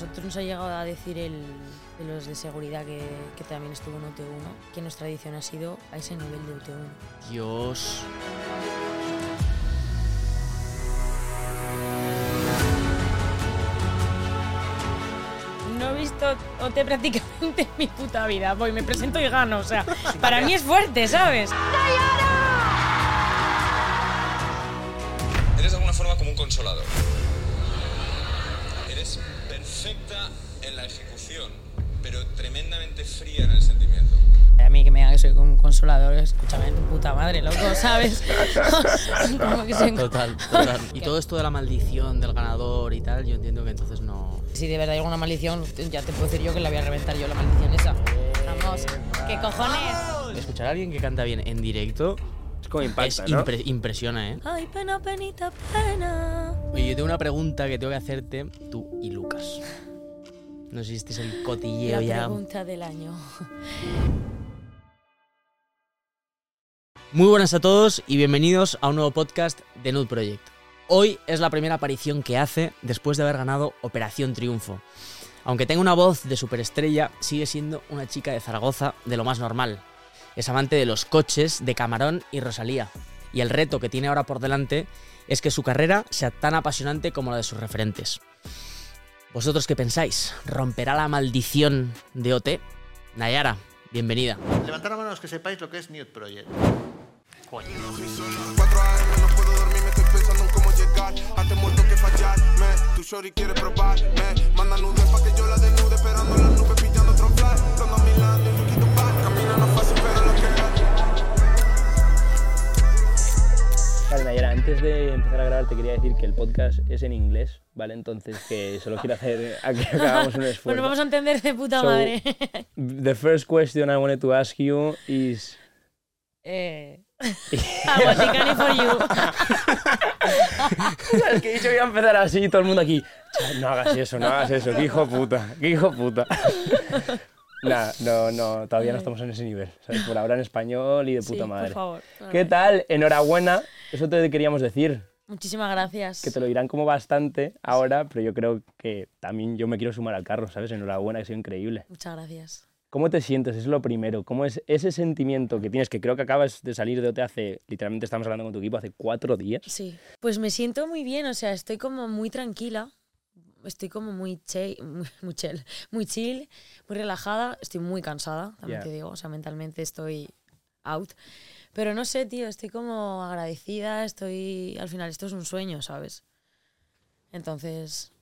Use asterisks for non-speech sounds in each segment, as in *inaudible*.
nosotros nos ha llegado a decir el, de los de seguridad que, que también estuvo en UT1, que nuestra edición ha sido a ese nivel de UT1. Dios. No he visto OT prácticamente en mi puta vida. Voy, me presento y gano. O sea, para mí es fuerte, ¿sabes? Eres de alguna forma como un consolador. Tremendamente fría en el sentimiento. A mí que me digan que soy un consolador, escúchame, tu puta madre, loco, ¿sabes? *laughs* Como que soy Total, total. Y todo esto de la maldición del ganador y tal, yo entiendo que entonces no. Si de verdad hay alguna maldición, ya te puedo decir yo que la voy a reventar yo la maldición esa. Vamos, ¿qué cojones? Escuchar a alguien que canta bien en directo Es como impacta, es ¿no? impre- impresiona, ¿eh? Ay, pena, penita, pena. Oye, yo tengo una pregunta que tengo que hacerte tú y Lucas. No sé si este es el cotilleo La ya. pregunta del año. Muy buenas a todos y bienvenidos a un nuevo podcast de Nude Project. Hoy es la primera aparición que hace después de haber ganado Operación Triunfo. Aunque tenga una voz de superestrella, sigue siendo una chica de Zaragoza de lo más normal. Es amante de los coches, de Camarón y Rosalía. Y el reto que tiene ahora por delante es que su carrera sea tan apasionante como la de sus referentes. ¿Vosotros qué pensáis? ¿Romperá la maldición de OT? Nayara, bienvenida. Levantad la mano los que sepáis lo que es Nude Project. 4 AM no puedo dormir, me estoy pensando en cómo llegar. Antes muerto que fallarme. Tu shorty quiere probarme. Manda nudes pa' que yo la desnude, esperando en las nubes, Vale, antes de empezar a grabar te quería decir que el podcast es en inglés, ¿vale? Entonces que solo quiero hacer aquí que hagamos un *laughs* esfuerzo. Bueno, vamos a entender de puta So- madre. The first question I wanted to ask you is... eh... *laughs* Vaticani for you. *laughs* Es que que iba a empezar así y todo el mundo aquí. "Chaval, No hagas eso, no hagas eso, qué hijo puta, qué hijo puta. Nah, *laughs* no, no, todavía no estamos en ese nivel. ¿sabes? Por ahora en español y de Sí, puta por madre. favor. ¿Qué tal? Enhorabuena. Eso te queríamos decir. Muchísimas gracias. Que te lo dirán como bastante ahora, pero yo creo que también yo me quiero sumar al carro, ¿sabes? Enhorabuena, que ha sido increíble. Muchas gracias. ¿Cómo te sientes? Es lo primero. ¿Cómo es ese sentimiento que tienes? Que creo que acabas de salir de OT hace, literalmente estamos hablando con tu equipo hace cuatro días. Sí. Pues me siento muy bien, o sea, estoy como muy tranquila. Estoy como muy, che, *laughs* muy, muy chill, muy chill, muy relajada. Estoy muy cansada, también Ya. te digo. O sea, mentalmente estoy out. Pero no sé, tío, estoy como agradecida. Estoy. Al final, esto es un sueño, ¿sabes? Entonces.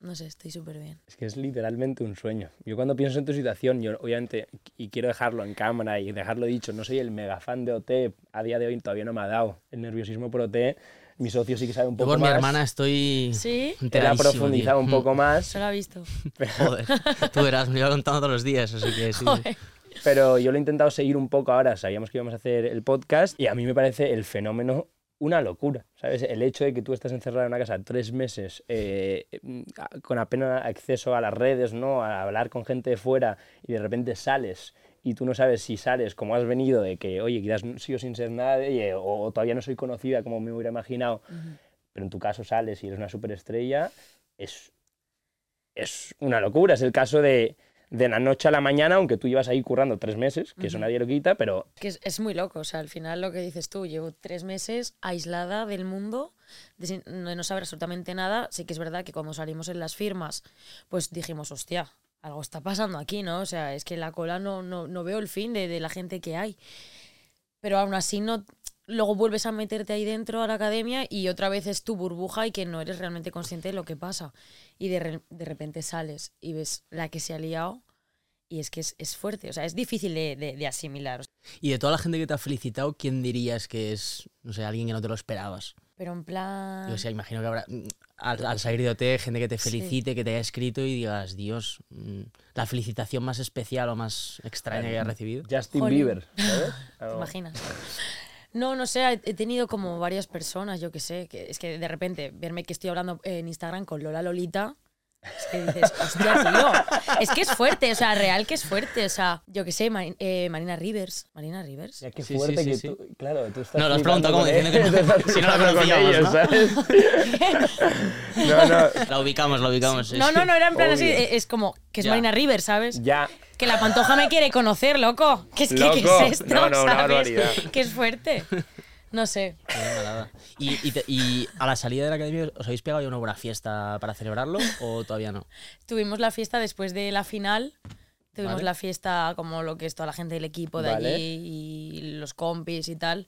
No sé, estoy súper bien. Es que es literalmente un sueño. Yo cuando pienso en tu situación, yo obviamente, y quiero dejarlo en cámara y dejarlo dicho, no soy el mega fan de OT, a día de hoy todavía no me ha dado el nerviosismo por OT. Mi socio sí que sabe un Yo poco por más. mi hermana estoy ¿Sí? Él ha profundizado tío. un poco más, Se lo ha visto. *laughs* Joder, tú verás, me iba contando todos los días, así que sí. Joder. pero yo lo he intentado seguir un poco ahora. Sabíamos que íbamos a hacer el podcast y a mí me parece el fenómeno una locura, ¿sabes? El hecho de que tú estás encerrado en una casa tres meses eh, mm, con apenas acceso a las redes, ¿no? A hablar con gente de fuera y de repente sales y tú no sabes si sales como has venido de que, oye, quizás sigo sin ser nadie o, o todavía no soy conocida como me hubiera imaginado, pero en tu caso sales y eres una superestrella, es, es una locura. Es el caso de, de la noche a la mañana, aunque tú llevas ahí currando tres meses, que eso nadie lo quita, pero Que es, es muy loco, o sea, al final lo que dices tú, llevo tres meses aislada del mundo, de, de no saber absolutamente nada. Sí que es verdad que cuando salimos en las firmas, pues dijimos, hostia, algo está pasando aquí, ¿no? O sea, es que la cola no, no, no veo el fin de, de la gente que hay. Pero aún así no... Luego vuelves a meterte ahí dentro a la academia y otra vez es tu burbuja y que no eres realmente consciente de lo que pasa. Y de, de repente sales y ves la que se ha liado y es que es, es fuerte, o sea, es difícil de, de- de asimilar. Y de toda la gente que te ha felicitado, ¿quién dirías que es, no sé, alguien que no te lo esperabas? Pero en plan... Yo sé, imagino que habrá, mm, al, al salir de OT, gente que te Sí. felicite, que te haya escrito y digas, Dios, mm, la felicitación más especial o más extraña que hayas recibido. Justin Jolín. Bieber, *laughs* ¿sabes? ¿Te imaginas? No, no sé, he he tenido como varias personas, yo que sé, que es que de repente verme que estoy hablando en Instagram con Lola Lolita Es que dices, hostia, tío. Es que es fuerte, o sea, real que es fuerte. O sea, yo qué sé, Mari- eh, Marina Rivers. Marina Rivers. Ya qué Sí, fuerte sí, que sí. tú. Claro, tú estás. No, lo has preguntado como diciendo que no- *laughs* si no la conocíamos, ¿no? ¿sabes? no, *laughs* no. *laughs* La ubicamos, la ubicamos. sí, No, sí. no, no era en plan así. Obvio. eh, Es como que es Ya. Marina Rivers, ¿sabes? Ya. Que la pantoja me quiere conocer, loco. Que es que, ¿qué Loco. es esto? No, no, una ¿sabes? barbaridad. Que es fuerte. No sé. ¿Y, y, te- y a la salida de la academia, ¿os habéis pegado ya una buena fiesta para celebrarlo o todavía no? Tuvimos la fiesta después de la final. Tuvimos Vale. la fiesta como lo que es toda la gente del equipo de Vale. allí y los compis y tal.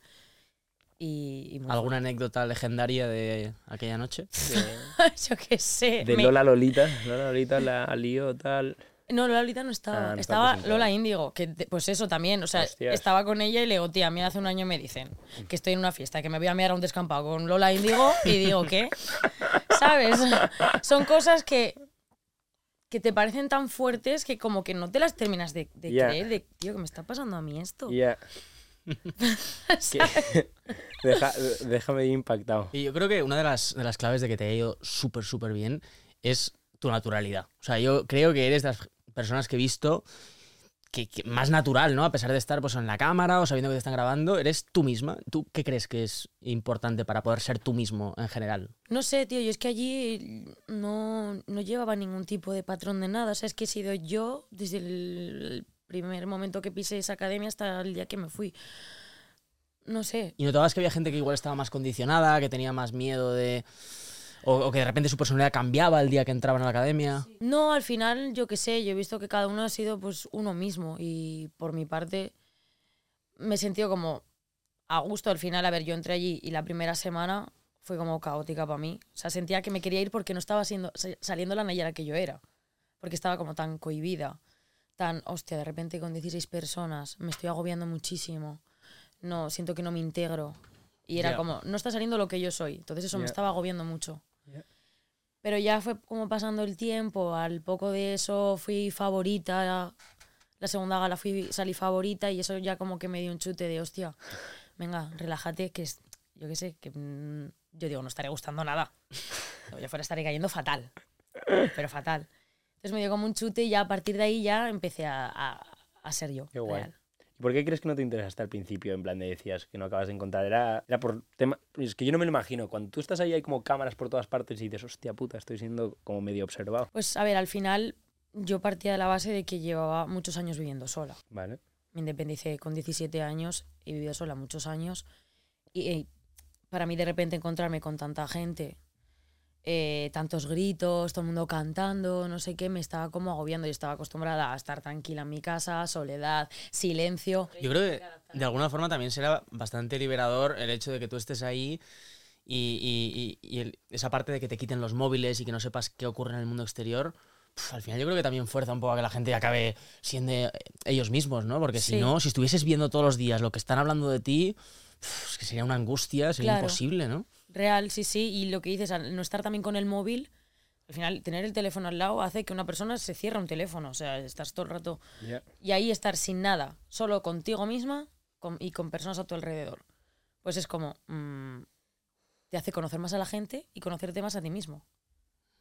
Y, ¿Alguna anécdota legendaria de aquella noche? *laughs* Yo qué sé. De me- Lola Lolita. Lola Lolita la lío tal. No, Lola ahorita no estaba. Ah, no estaba estaba. Lola Índigo, que te- pues eso también. O sea, Hostias. estaba con ella y le digo, tía, a mí hace un año me dicen que estoy en una fiesta, que me voy a mirar a un descampado con Lola Índigo y digo, ¿qué? *laughs* ¿Sabes? Son cosas que, que te parecen tan fuertes que como que no te las terminas de, de Ya. creer, de, tío, que me está pasando a mí esto. Ya. *laughs* Que- *laughs* Deja- déjame ir impactado. Y yo creo que una de las, de las claves de que te haya ido súper, súper bien es tu naturalidad. O sea, yo creo que eres de las personas que he visto que, que más natural, ¿no? A pesar de estar pues, en la cámara o sabiendo que te están grabando, eres tú misma. ¿Tú qué crees que es importante para poder ser tú mismo en general? No sé, tío, yo es que allí no, no llevaba ningún tipo de patrón de nada. O sea, es que he sido yo desde el primer momento que pisé esa academia hasta el día que me fui. No sé. ¿Y notabas que había gente que igual estaba más condicionada, que tenía más miedo de... O, o que de repente su personalidad cambiaba el día que entraban a la academia? No, al final, yo qué sé, yo he visto que cada uno ha sido pues uno mismo y por mi parte me he sentido como a gusto al final. A ver, yo entré allí y la primera semana fue como caótica para mí. O sea, sentía que me quería ir porque no estaba siendo, sa- saliendo la Nayara que yo era. Porque estaba como tan cohibida, tan, hostia, de repente con 16 personas me estoy agobiando muchísimo. No, siento que no me integro. Y era como, no está saliendo lo que yo soy. Entonces eso me estaba agobiando mucho. Pero ya fue como pasando el tiempo, al poco de eso fui favorita, la segunda gala fui, salí favorita y eso ya como que me dio un chute de hostia, venga, relájate, que es, yo qué sé, que mm, yo digo, no estaré gustando nada. Yo fuera estaré cayendo fatal, pero fatal. Entonces me dio como un chute y ya a partir de ahí ya empecé a, a- a ser yo. Qué guay. real. ¿Y por qué crees que no te interesaste al principio? En plan de decías que no acabas de encontrar. Era, era por tema. Es que yo no me lo imagino. Cuando tú estás ahí, hay como cámaras por todas partes y dices, hostia puta, estoy siendo como medio observado. Pues a ver, al final yo partía de la base de que llevaba muchos años viviendo sola. ¿Vale? Me independicé con 17 años y he vivido sola muchos años. Y, eh, para mí de repente encontrarme con tanta gente, eh, tantos gritos, todo el mundo cantando, no sé qué, me estaba como agobiando. Yo estaba acostumbrada a estar tranquila en mi casa, soledad, silencio. Yo creo que de alguna forma también será bastante liberador el hecho de que tú estés ahí y, y- y- y el- esa parte de que te quiten los móviles y que no sepas qué ocurre en el mundo exterior. al final yo creo que también fuerza un poco a que la gente acabe siendo eh, ellos mismos, ¿no? Porque si no, si estuvieses viendo todos los días lo que están hablando de ti, pf, es que sería una angustia, sería Claro. imposible, ¿no? Real, sí, sí. Y lo que dices, al no estar también con el móvil, al final tener el teléfono al lado hace que una persona se cierre un teléfono. O sea, estás todo el rato y ahí estar sin nada, solo contigo misma con- y con personas a tu alrededor. Pues es como, mm, te hace conocer más a la gente y conocerte más a ti mismo.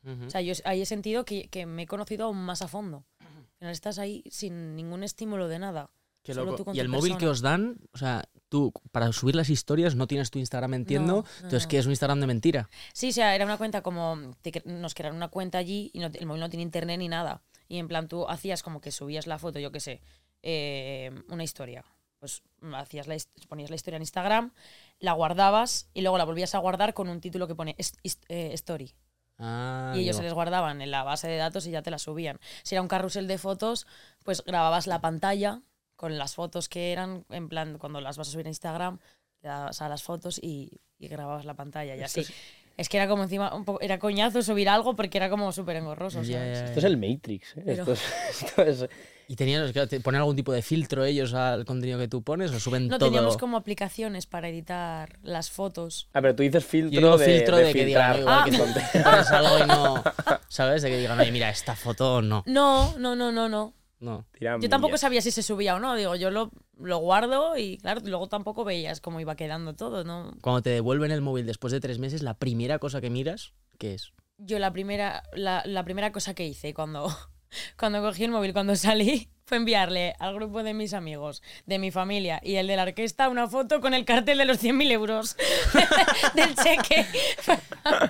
Ujú. O sea, yo ahí he sentido que, que me he conocido aún más a fondo. Al final estás ahí sin ningún estímulo de nada. Qué solo loco. tú con y el móvil que os dan, o sea, tú para subir las historias no tienes tu Instagram, entiendo, No, no, entonces no. que es un Instagram de mentira. Sí, o sea, era una cuenta como, te nos crearon una cuenta allí y no- el móvil no tiene internet ni nada. Y en plan tú hacías como que subías la foto, yo qué sé, eh, una historia. Pues hacías la, ponías la historia en Instagram, la guardabas y luego la volvías a guardar con un título que pone eh, story. Ah, y ellos se les guardaban en la base de datos y ya te la subían. Si era un carrusel de fotos, pues grababas la pantalla con las fotos que eran, en plan, cuando las vas a subir a Instagram, le dabas a las fotos y, y grababas la pantalla y así. Es... que era como encima, un poco, era coñazo subir algo porque era como súper engorroso. Ya, ¿sabes? ya, Esto es el Matrix. ¿eh? Pero- Esto, es, *laughs* esto es- ¿Y tenían, que te ponen algún tipo de filtro ellos al contenido que tú pones o suben No todo? teníamos como aplicaciones para editar las fotos. Ah, pero tú dices filtro Yo digo de, filtro de, que digan, filtrar. "Oye, igual Ah. que *laughs* algo y no, ¿sabes? De que digan, oye, mira, esta foto no. No, no, no, no, no. No. Tiran Yo tampoco millas. sabía si se subía o no. Digo, yo lo, lo guardo y claro, luego tampoco veías cómo iba quedando todo, ¿no? Cuando te devuelven el móvil después de tres meses, la primera cosa que miras, ¿qué es? yo la primera, la, la primera cosa que hice cuando, cuando cogí el móvil, cuando salí, *laughs* fue enviarle al grupo de mis amigos, de mi familia y el de la orquesta una foto con el cartel de los 100.000 euros *laughs* del cheque. *laughs*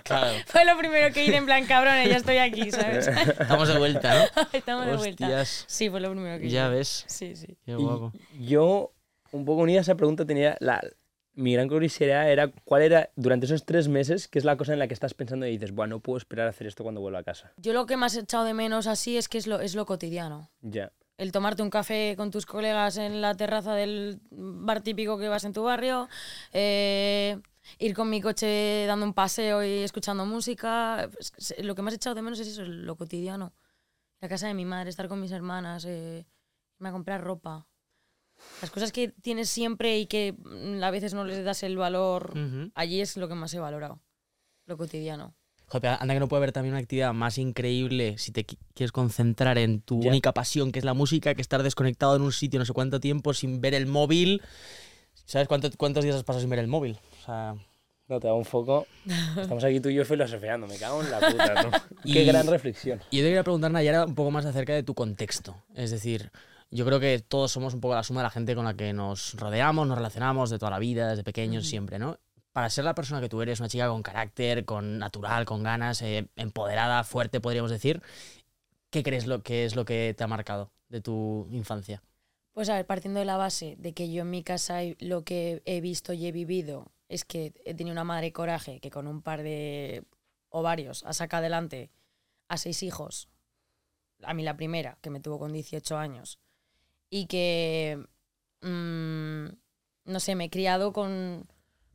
Claro. Fue lo primero que hice en plan, cabrón, ya estoy aquí, ¿sabes? Estamos de vuelta, ¿no? Estamos de vuelta. Sí, fue lo primero que hice. Ya ves. Sí, sí. Qué Y guapo. yo, un poco unida a esa pregunta, tenía la, mi gran curiosidad era cuál era, durante esos tres meses, qué es la cosa en la que estás pensando y dices, bueno, no puedo esperar a hacer esto cuando vuelva a casa. Yo lo que más he echado de menos así es que es lo, es lo cotidiano. Ya. El tomarte un café con tus colegas en la terraza del bar típico que vas en tu barrio, eh, ir con mi coche dando un paseo y escuchando música. Es que se- Lo que más he echado de menos es eso, lo cotidiano. La casa de mi madre, estar con mis hermanas, eh, irme a comprar ropa. Las cosas que tienes siempre y que mm, a veces no les das el valor, Ujú. allí es lo que más he valorado. Lo cotidiano. Joder, anda que no puede haber también una actividad más increíble si te qui- quieres concentrar en tu Ya. única pasión, que es la música, que estar desconectado en un sitio no sé cuánto tiempo sin ver el móvil. ¿Sabes cuánto- cuántos días has pasado sin ver el móvil? O sea, No, te da un foco. Estamos aquí tú y yo filosofeando, me cago en la puta, ¿no? *laughs* Y- Qué gran reflexión. Y yo te quería preguntar, Nayara, un poco más acerca de tu contexto. Es decir, yo creo que todos somos un poco la suma de la gente con la que nos rodeamos, nos relacionamos de toda la vida, desde pequeños, siempre, ¿no? Para ser la persona que tú eres, una chica con carácter, con natural, con ganas, eh, empoderada, fuerte, podríamos decir, ¿qué crees lo que es lo que te ha marcado de tu infancia? Pues a ver, partiendo de la base de que yo en mi casa lo que he visto y he vivido es que he tenido una madre coraje que con un par de ovarios ha sacado adelante a seis hijos. A mí la primera, que me tuvo con 18 años. Y que, mm, no sé, me he criado con,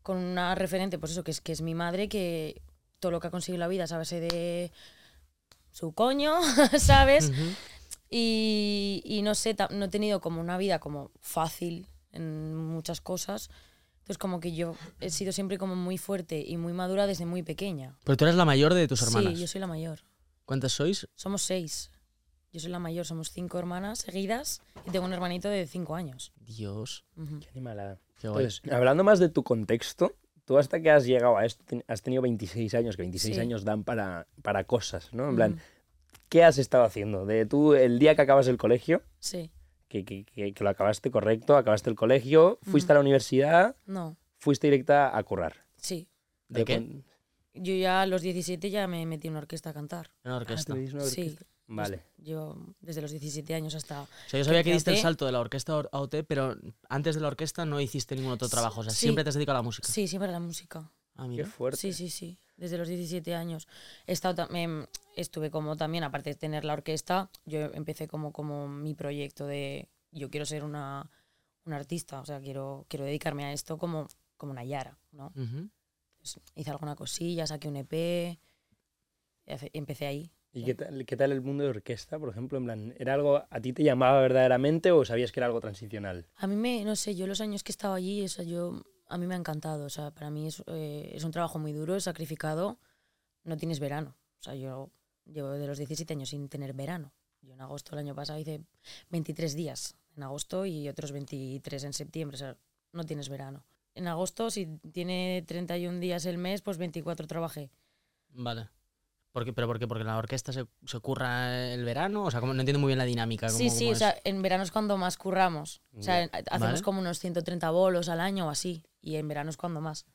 con una referente, pues eso, que es, que es mi madre, que todo lo que ha conseguido la vida es a base de su coño, *laughs* ¿sabes? Ujú. Y, y no sé, no he tenido como una vida como fácil en muchas cosas. Entonces como que yo he sido siempre como muy fuerte y muy madura desde muy pequeña. Pero tú eres la mayor de tus hermanas. Sí, yo soy la mayor. ¿Cuántas sois? Somos seis. Yo soy la mayor, somos cinco hermanas seguidas y tengo un hermanito de cinco años. Dios. Qué animalada. qué guay. Entonces, hablando más de tu contexto, tú hasta que has llegado a esto, has tenido 26 años, que 26 Sí. años dan para, para cosas, ¿no? En plan. ¿qué has estado haciendo? De tú, el día que acabas el colegio, Sí, que, que, que- que lo acabaste correcto, acabaste el colegio, fuiste a la universidad, no, fuiste directa a currar. sí. ¿De qué? con- Yo ya a los 17 ya me metí en una orquesta a cantar. Una Ah, orquesta. una Sí. Orquesta. Vale. Yo desde los 17 años hasta... O sea, yo sabía que que diste el salto de la orquesta a OT, pero antes de la orquesta no hiciste ningún otro trabajo. O sea, Sí. siempre te has dedicado a la música. Sí, siempre a la música. Ah, Qué mira. fuerte. Sí, sí, sí. Desde los 17 años. He estado tam- em, estuve como también, aparte de tener la orquesta, yo empecé como, como mi proyecto de yo quiero ser una, una artista, o sea, quiero, quiero dedicarme a esto como, como una Yara, ¿no? Ujú. Pues hice alguna cosilla, saqué un EP, empecé ahí. ¿Y qué tal, qué tal el mundo de orquesta, por ejemplo? En plan, ¿era algo, a ti te llamaba verdaderamente o sabías que era algo transicional? A mí me, no sé, yo los años que he estado allí, o sea, yo, a mí me ha encantado, o sea, para mí es, eh, es un trabajo muy duro, es sacrificado, no tienes verano, o sea, yo llevo de los 17 años sin tener verano. Yo en agosto el año pasado hice 23 días en agosto y otros 23 en septiembre, o sea, no tienes verano. En agosto, si tiene 31 días el mes, pues 24 trabajé. Vale. ¿Por qué? ¿Pero por qué? ¿Porque en la orquesta se, se curra el verano? O sea, como no entiendo muy bien la dinámica. Sí, sí, o sea, en verano es cuando más curramos. O sea, hacemos como unos 130 bolos al año o así. Y en verano es cuando más.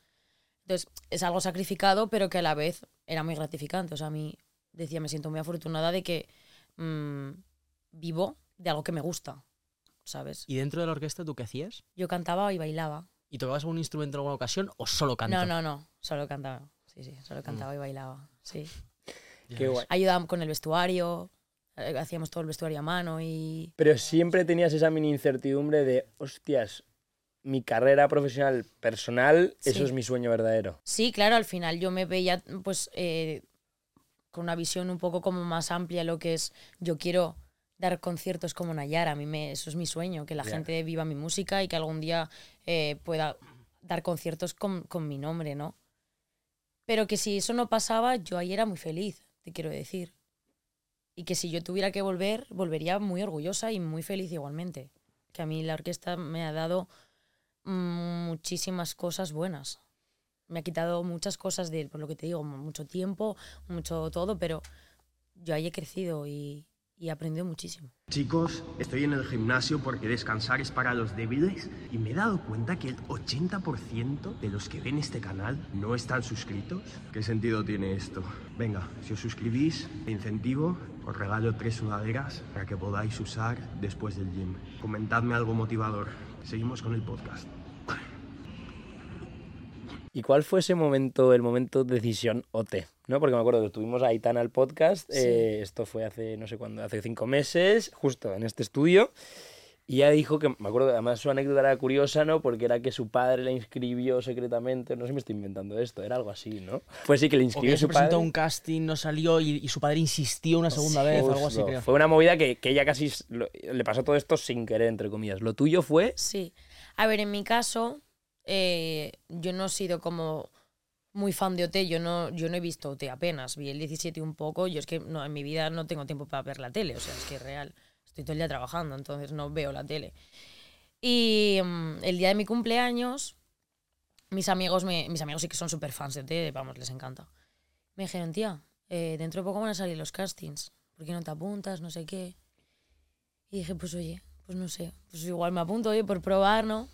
Entonces, es algo sacrificado, pero que a la vez era muy gratificante. O sea, a mí decía, me siento muy afortunada de que mm, vivo de algo que me gusta, ¿sabes? ¿Y dentro de la orquesta tú qué hacías? Yo cantaba y bailaba. ¿Y tocabas algún instrumento en alguna ocasión o solo canto? No, no, no, solo cantaba. Sí, sí, solo cantaba y bailaba. Sí. Qué guay. Ayudábamos con el vestuario, eh, hacíamos todo el vestuario a mano y Pero siempre tenías esa mini incertidumbre de, hostias, mi carrera profesional personal, eso Sí. es mi sueño verdadero. Sí, claro, al final yo me veía pues eh, con una visión un poco como más amplia lo que es yo quiero dar conciertos como Nayara, a mí me, eso es mi sueño, que la gente viva mi música y que algún día eh, pueda dar conciertos con, con mi nombre, ¿no? Pero que si eso no pasaba, yo ahí era muy feliz, te quiero decir. Y que si yo tuviera que volver, volvería muy orgullosa y muy feliz igualmente. Que a mí la orquesta me ha dado muchísimas cosas buenas. me ha quitado muchas cosas de, por lo que te digo, mucho tiempo, mucho todo, pero yo ahí he crecido y, y he aprendido muchísimo. Chicos, estoy en el gimnasio porque descansar es para los débiles y me he dado cuenta que el 80% de los que ven este canal no están suscritos. ¿Qué sentido tiene esto? Venga, si os suscribís, de incentivo, os regalo tres sudaderas para que podáis usar después del gym. Comentadme algo motivador. Seguimos con el podcast. ¿Y cuál fue ese momento, el momento decisión OT? ¿No? Porque me acuerdo que tuvimos a Aitana al podcast, Sí. eh, esto fue hace, no sé cuándo, hace cinco meses, justo en este estudio, y ella dijo que, me acuerdo, además su anécdota era curiosa, ¿no? Porque era que su padre la inscribió secretamente, no sé si me estoy inventando esto, era algo así, ¿no? Fue sí que le O que inscribió ella se su padre. presentó a un casting, no salió y, y su padre insistió una segunda vez o algo así, Justo. creo. Fue una movida que, que ella casi lo- le pasó todo esto sin querer, entre comillas. Lo tuyo fue... Sí. A ver, en mi caso, eh, yo no he sido como muy fan de OT, yo no, yo no he visto OT apenas, vi el 17 un poco, yo es que no, en mi vida no tengo tiempo para ver la tele, o sea, es que es real, estoy todo el día trabajando, entonces no veo la tele. Y mm, el día de mi cumpleaños, mis amigos, me, mis amigos sí que son súper fans de OT, vamos, les encanta. Me dijeron, tía, eh, dentro de poco van a salir los castings, ¿por qué no te apuntas? No sé qué. Y dije, pues oye, pues no sé, pues igual me apunto, oye, por probar, ¿no?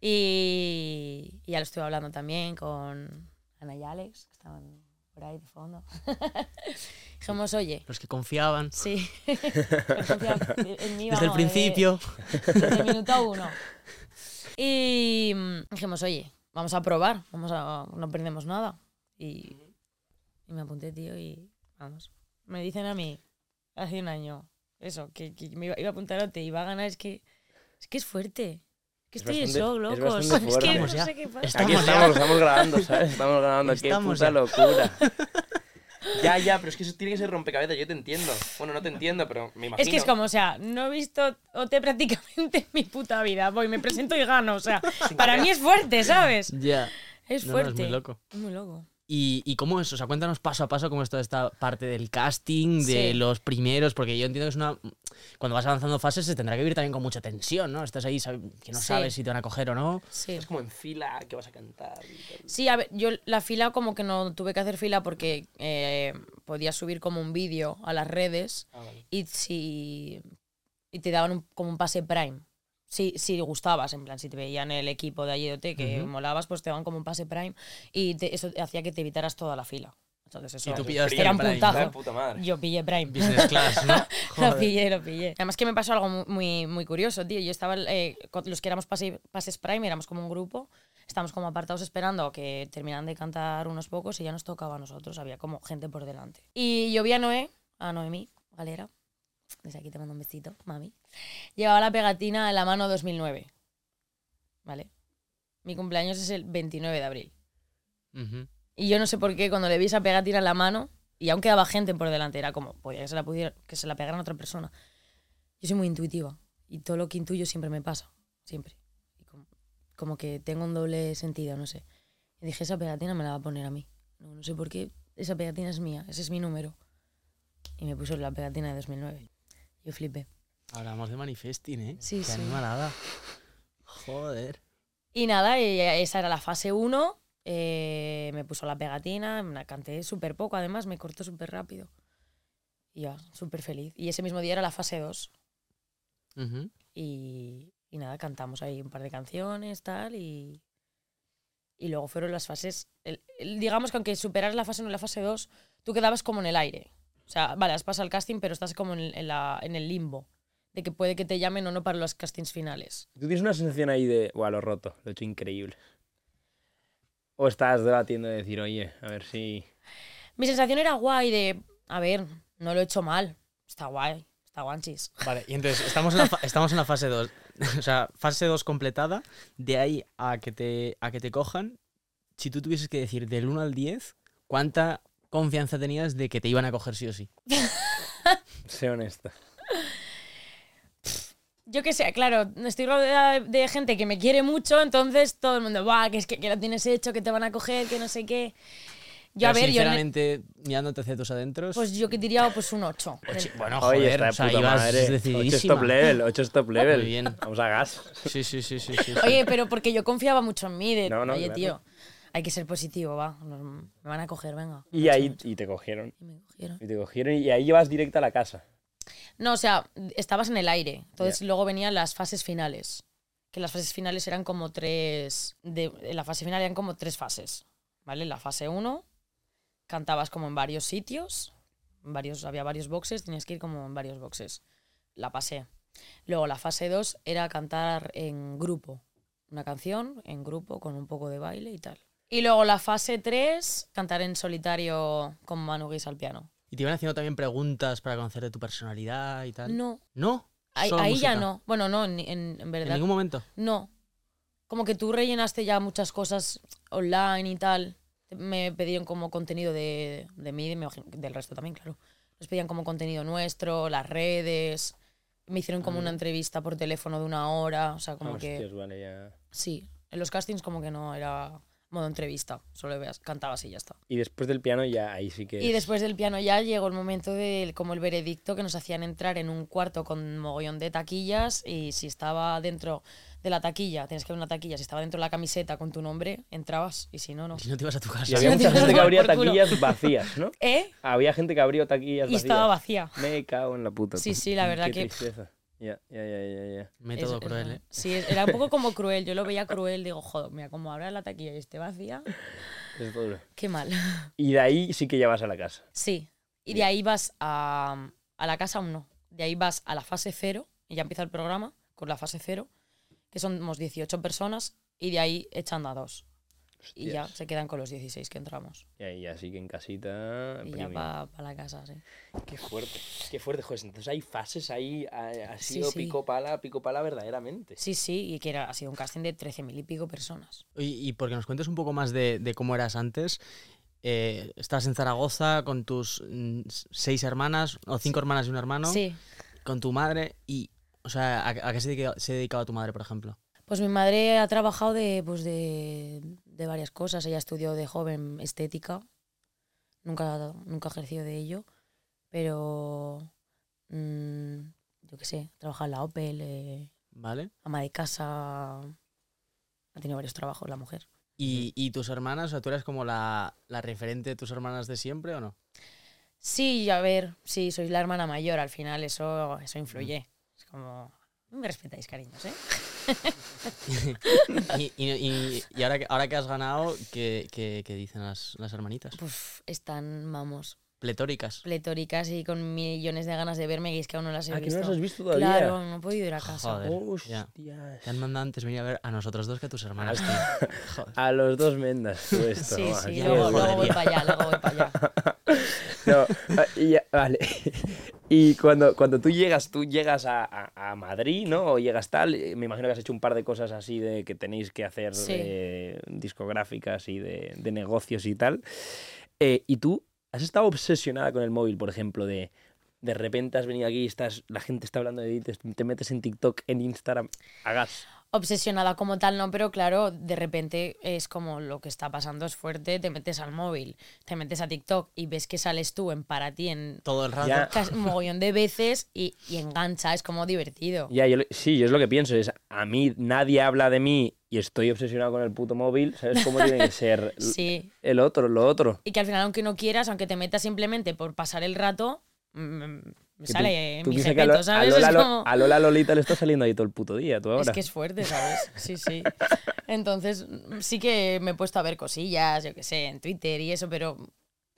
Y, y ya lo estuve hablando también con Ana y Alex, que estaban por ahí de fondo. *laughs* Dijimos, oye, Los que confiaban sí, confiaba *laughs* *laughs* en mí, desde el vamos, principio. desde el minuto uno. Y mm, dijimos, oye, vamos a probar, vamos a, no perdemos nada. Y, y me apunté, tío, y vamos. Me dicen a mí, hace un año, eso, que, que me iba, iba a apuntar a te iba a ganar, es que es, que es fuerte. Que Es estoy en bastante- es locos. bastante Es que fuerte. no sé qué pasa. Estamos Aquí estamos, estamos grabando, ¿sabes? Estamos grabando, qué Estamos puta ya. locura. *laughs* ya, ya, pero es que eso tiene que ser rompecabezas, yo te entiendo. Bueno, no te entiendo, pero me imagino. Es que es como, o sea, no he visto OT prácticamente en mi puta vida. Voy, me presento y gano. O sea, *laughs* para mí es fuerte, ¿sabes? Ya. Es No, no, es fuerte. muy loco. Es muy loco. ¿Y, ¿Y cómo es? O sea, cuéntanos paso a paso cómo es toda esta parte del casting, de Sí. los primeros, porque yo entiendo que es una... Cuando vas avanzando fases se tendrá que vivir también con mucha tensión, ¿no? Estás ahí que no Sí. sabes si te van a coger o no. Sí. Es como en fila que vas a cantar. y tal. Sí, a ver, yo la fila como que no tuve que hacer fila porque eh, podía subir como un vídeo a las redes Ah, vale. y si y te daban un- como un pase prime. Si, si gustabas, en plan, si te veían el equipo de allí de OT que molabas, pues te daban como un pase prime y te- eso hacía que te evitaras toda la fila. Entonces eso Y tú pillaste era un Prime. puntazo. Puta madre. Yo pillé prime. Business class, ¿no? *laughs* Lo pillé, lo pillé. Además que me pasó algo mu- muy, muy curioso, tío. Yo estaba, eh, con los que éramos pase- pases Prime, éramos como un grupo, estábamos como apartados esperando a que terminaran de cantar unos pocos y ya nos tocaba a nosotros, había como gente por delante. Y yo vi a Noé, a Noemí, Galera, desde aquí te mando un besito, mami. Llevaba la pegatina en la mano 2009, ¿vale? Mi cumpleaños es el 29 de abril. Ujú. Y yo no sé por qué cuando le vi esa pegatina en la mano, y aún quedaba gente por delante, era como, podía que se la, pudiera, que se la pegaran a otra persona. Yo soy muy intuitiva y todo lo que intuyo siempre me pasa, siempre. Y como, como que tengo un doble sentido, no sé. Y dije, esa pegatina me la va a poner a mí. No, no sé por qué, esa pegatina es mía, ese es mi número. Y me puso la pegatina de 2009. Yo flipé. Hablamos de manifesting, ¿eh? Sí, Qué sí. animalada. Joder. Y nada, esa era la fase 1. eh, me puso la pegatina, me la canté súper poco, además me cortó súper rápido. Y ya, súper feliz. Y ese mismo día era la fase 2. Ujú. Y, y nada, cantamos ahí un par de canciones, tal, y, y luego fueron las fases. el- el- digamos que aunque superaras la fase 1 y la fase 2, tú quedabas como en el aire. O sea, vale, has pasado el casting, pero estás como en, en la, en el limbo. De que puede que te llamen o no para los castings finales. ¿Tú tienes una sensación ahí de, guau, lo he roto, lo he hecho increíble? ¿O estás debatiendo de decir, oye, a ver si... Mi sensación era guay de, a ver, no lo he hecho mal. Está guay, está guanchis. Vale, y entonces estamos en la, fa- *laughs* estamos en la fase 2. *laughs* O sea, fase 2 completada. De ahí a que, te, a que te cojan, si tú tuvieses que decir del 1 al 10, ¿cuánta confianza tenías de que te iban a coger sí o sí? *laughs* Sé honesta. Yo qué sé, claro, estoy rodeada de, gente que me quiere mucho, entonces todo el mundo, va, que es que, que lo tienes hecho, que te van a coger, que no sé qué. Yo, a Pero ver, yo, ne- sinceramente, mirándote hacia tus adentros. pues yo que diría pues un 8. ochi- bueno, Oye, joder, está de o sea, puta ibas madre. 8 es top level, 8 es top level. Muy bien. Vamos a gas. Sí, sí, sí, sí, sí, sí. Oye, pero porque yo confiaba mucho en mí, de, No, no, oye, claro. tío, hay que ser positivo, va. me van a coger, venga. Y ahí y te cogieron. Y me cogieron. Y te cogieron y ahí llevas directa a la casa. No, o sea, estabas en el aire. Entonces luego venían las fases finales. Que las fases finales eran como tres. De, en la fase final eran como tres fases. ¿Vale? La fase 1, cantabas como en varios sitios. en varios, había varios boxes, tenías que ir como en varios boxes. La pasé. Luego la fase 2 era cantar en grupo. Una canción en grupo con un poco de baile y tal. Y luego la fase 3, cantar en solitario con Manu Guis al piano. Y te iban haciendo también preguntas para conocer de tu personalidad y tal. No, ¿No? ahí, ya no. Bueno, no, en, en- en En verdad. ningún momento. No. Como que tú rellenaste ya muchas cosas online y tal. Me pedían como contenido de, de mí, me imagino que del resto también, claro. Nos pedían como contenido nuestro, las redes. Me hicieron como una entrevista por teléfono de una hora. O sea, como Ah, que. hostias, vale, ya. Sí. En los castings, como que no era modo entrevista. Solo veas, cantabas y ya está. Y después del piano ya ahí sí que. Y es- después del piano ya llegó el momento del como el veredicto que nos hacían entrar en un cuarto con mogollón de taquillas y si estaba dentro de la taquilla, tienes que ver una taquilla, si estaba dentro de la camiseta con tu nombre, entrabas y si no, no. Si no te ibas a tu casa. Y había no mucha gente que abría taquillas vacías, ¿no? *laughs* ¿Eh? Había gente que abrió taquillas Y vacías. estaba vacía. Me cago en la puta. Sí, sí, la verdad Qué que- tristeza. Ya, ya, ya, ya, ya. Método Es- cruel. ¿eh? Sí, era un poco como cruel. Yo lo veía cruel. Digo, joder, mira, como ahora la taquilla y esté vacía, Es duro. qué mal. Y de ahí sí que ya vas a la casa. Sí. Y de ahí vas a, a la casa aún no. De ahí vas a la fase cero y ya empieza el programa con la fase cero, que somos 18 personas y de ahí echan a dos. Y ya se quedan con los 16 que entramos. Y ahí así que en casita. Y ya para la casa, sí. Qué fuerte. Qué fuerte, joder. Entonces hay fases ahí. Ha, sido sí. pico pala, pico pala verdaderamente. Sí, sí, y que era, ha sido un casting de 13.000 y pico personas. Y, y porque nos cuentes un poco más de, de cómo eras antes. eh, estás en Zaragoza con tus mm, seis hermanas, o cinco hermanas y un hermano, Sí. con tu madre y, o sea, ¿a, a qué se dedica- se dedicaba tu madre, por ejemplo? Pues mi madre ha trabajado de, pues de, de varias cosas. Ella estudió de joven estética. Nunca, nunca ha ejercido de ello. Pero, mm, yo qué sé, trabaja en la Opel, eh, ¿Vale? ama de casa. Ha tenido varios trabajos la mujer. ¿Y, y tus hermanas, o sea, tú eres como la, la referente de tus hermanas de siempre o no? Sí, a ver, sí, sois la hermana mayor. Al final eso, eso influye. Es como, me respetáis, cariños, ¿eh? *laughs* y, y- y- y ahora, que, ahora que has ganado, ¿qué, qué- qué dicen las, las hermanitas? Pues están, vamos, Pletóricas. pletóricas y con millones de ganas de verme, y es que aún no las he Ah, que visto. no las has visto todavía. Claro, no he podido ir a casa. Joder. Hostias. Te han mandado antes venir a ver a nosotros dos que a tus hermanas. Ah. *laughs* Joder. A los dos mendas, tú *laughs* esto. Sí, sí, luego, voy para allá, luego voy para allá. No, ah, y ya, vale. Y cuando, cuando tú llegas, tú llegas a, a- a Madrid, ¿no? O llegas tal, eh, me imagino que has hecho un par de cosas así de que tenéis que hacer Sí. eh, discográficas y de, de negocios y tal. Eh, y tú has estado obsesionada con el móvil, por ejemplo, de de repente has venido aquí, estás, la gente está hablando de ti, te, te metes en TikTok, en Instagram, hagas. Obsesionada como tal, no, pero claro, de repente es como lo que está pasando es fuerte, te metes al móvil, te metes a TikTok y ves que sales tú en para ti en Todo el rato. Un mogollón de veces y, y engancha, es como divertido. Ya, sí, yo es lo que pienso, es a mí nadie habla de mí y estoy obsesionado con el puto móvil, ¿sabes cómo tiene que ser *laughs* Sí. el otro, lo otro? Y que al final, aunque no quieras, aunque te metas simplemente por pasar el rato, mm, me Que tú- sale tú mi que a, a. Lola, como... a Lola Lolita le está saliendo ahí todo el puto día, tú ahora. Es que es fuerte, ¿sabes? Sí, sí. Entonces, sí que me he puesto a ver cosillas, yo qué sé, en Twitter y eso, pero,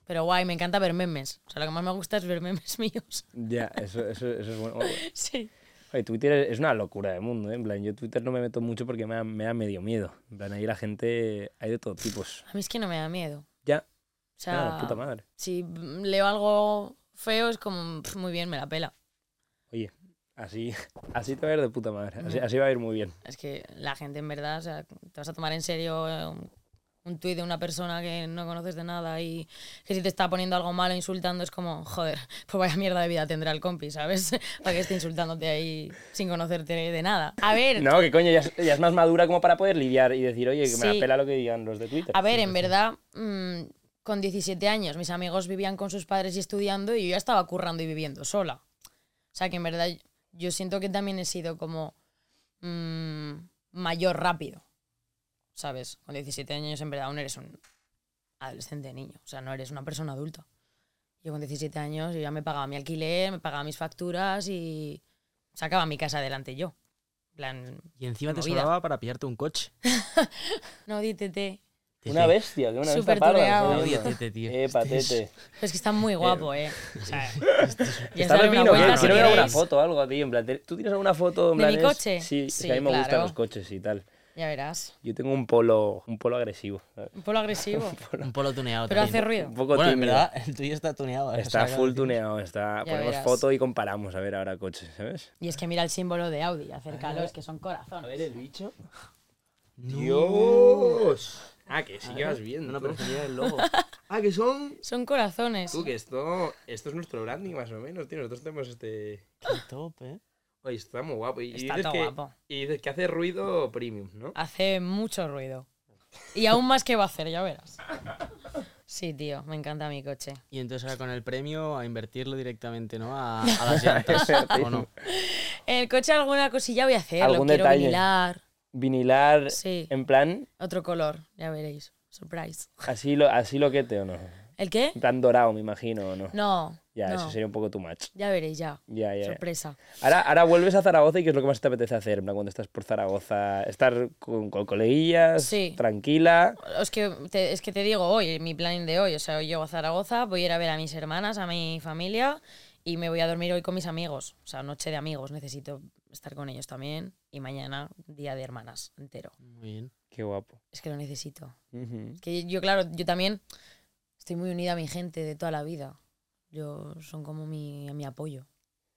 pero guay, me encanta ver memes. O sea, lo que más me gusta es ver memes *laughs* míos. Ya, eso, eso, eso es bueno. Sí. Oye, Twitter es una locura de mundo, ¿eh? En plan, yo Twitter no me meto mucho porque me da, me da medio miedo. En plan, ahí la gente, hay de todo tipos. A mí es que no me da miedo. Ya, O sea, claro, puta madre. si leo algo feo es como, pff, muy bien, me la pela. Oye, así, *laughs* así te va a ir de puta madre. Así, va a ir muy bien. Es que la gente en verdad, o sea, te vas a tomar en serio eh, un, un tuit de una persona que no conoces de nada y que si te está poniendo algo malo, insultando, es como, joder, *laughs* pues vaya mierda de vida tendrá el compi, ¿sabes? *laughs* Para que esté insultándote ahí sin conocerte de nada. A ver, No, que coño, ya es, ya es más madura como para poder lidiar y decir, oye, que me la pela lo que digan los de Twitter. a ver, en verdad, mm, con 17 años mis amigos vivían con sus padres y estudiando y yo ya estaba currando y viviendo sola. O sea que en verdad yo siento que también he sido como mm, mayor rápido. ¿sabes? Con 17 años en verdad aún eres un adolescente niño, o sea, no eres una persona adulta. Yo con 17 años yo ya me pagaba mi alquiler, me pagaba mis facturas y sacaba mi casa adelante yo. Plan, Y encima te sobraba para pillarte un coche. *laughs* no, dítete. Una bestia, que una bestia Súper parda. tuneado. ¿sabes? Oye, tete, tío. Eh, patete. *laughs* Es que está muy guapo, ¿eh? O sea, *laughs* ya Está darle una pepino, quiero si quiero ver alguna foto o algo, tío. En plan, ¿tú tienes alguna foto en ¿De mi es- coche? Sí, es Sí, que a mí me gustan claro. los coches y tal. Ya verás. Yo tengo un polo, un polo agresivo. Un polo agresivo. *laughs* Un polo tuneado Pero también. hace ruido. Un poco Bueno, en tímido. verdad, el tuyo está tuneado. ¿eh? Está O sea, full tuneado, está, Ya ponemos verás. foto y comparamos a ver ahora coches, ¿sabes? Y es que mira el símbolo de Audi, acércalo, es que son corazones. el bicho. ¡Dios! Ah, que sí que vas viendo. No, no, tú. pero el logo. Ah, que son. Son corazones. Tú, que esto, esto es nuestro branding más o menos, tío. Nosotros tenemos este. Qué top, ¿eh? Oye, está muy guapo. Y, Está dices todo que, guapo. y dices que hace ruido premium, ¿no? Hace mucho ruido. Y aún más que va a hacer, ya verás. Sí, tío, me encanta mi coche. Y entonces ahora con el premio a invertirlo directamente, ¿no? A, a *laughs* las llantas. *laughs* ¿O no? El coche alguna cosilla voy a hacer, lo Algún quiero detalle. vinilar. Vinilar Sí, en plan, otro color, ya veréis. Surprise. *laughs* así lo, así lo que te o no. ¿El qué? En plan dorado, me imagino, ¿o no? No, Ya, no. eso sería un poco too much. Ya veréis, ya. Ya, ya. Sorpresa. Ahora, ahora vuelves a Zaragoza y ¿qué es lo que más te apetece hacer? Plan, cuando estás por Zaragoza, estar con, con coleguillas, Sí. tranquila. Es que, te, es que te digo hoy, mi plan de hoy. O sea, hoy llego a Zaragoza, voy a ir a ver a mis hermanas, a mi familia y me voy a dormir hoy con mis amigos. O sea, noche de amigos, necesito estar con ellos también. Y mañana, día de hermanas, entero. Muy bien. Qué guapo. Es que lo necesito. Ujú. Es que yo, claro, yo también estoy muy unida a mi gente de toda la vida. Yo son como mi, mi apoyo.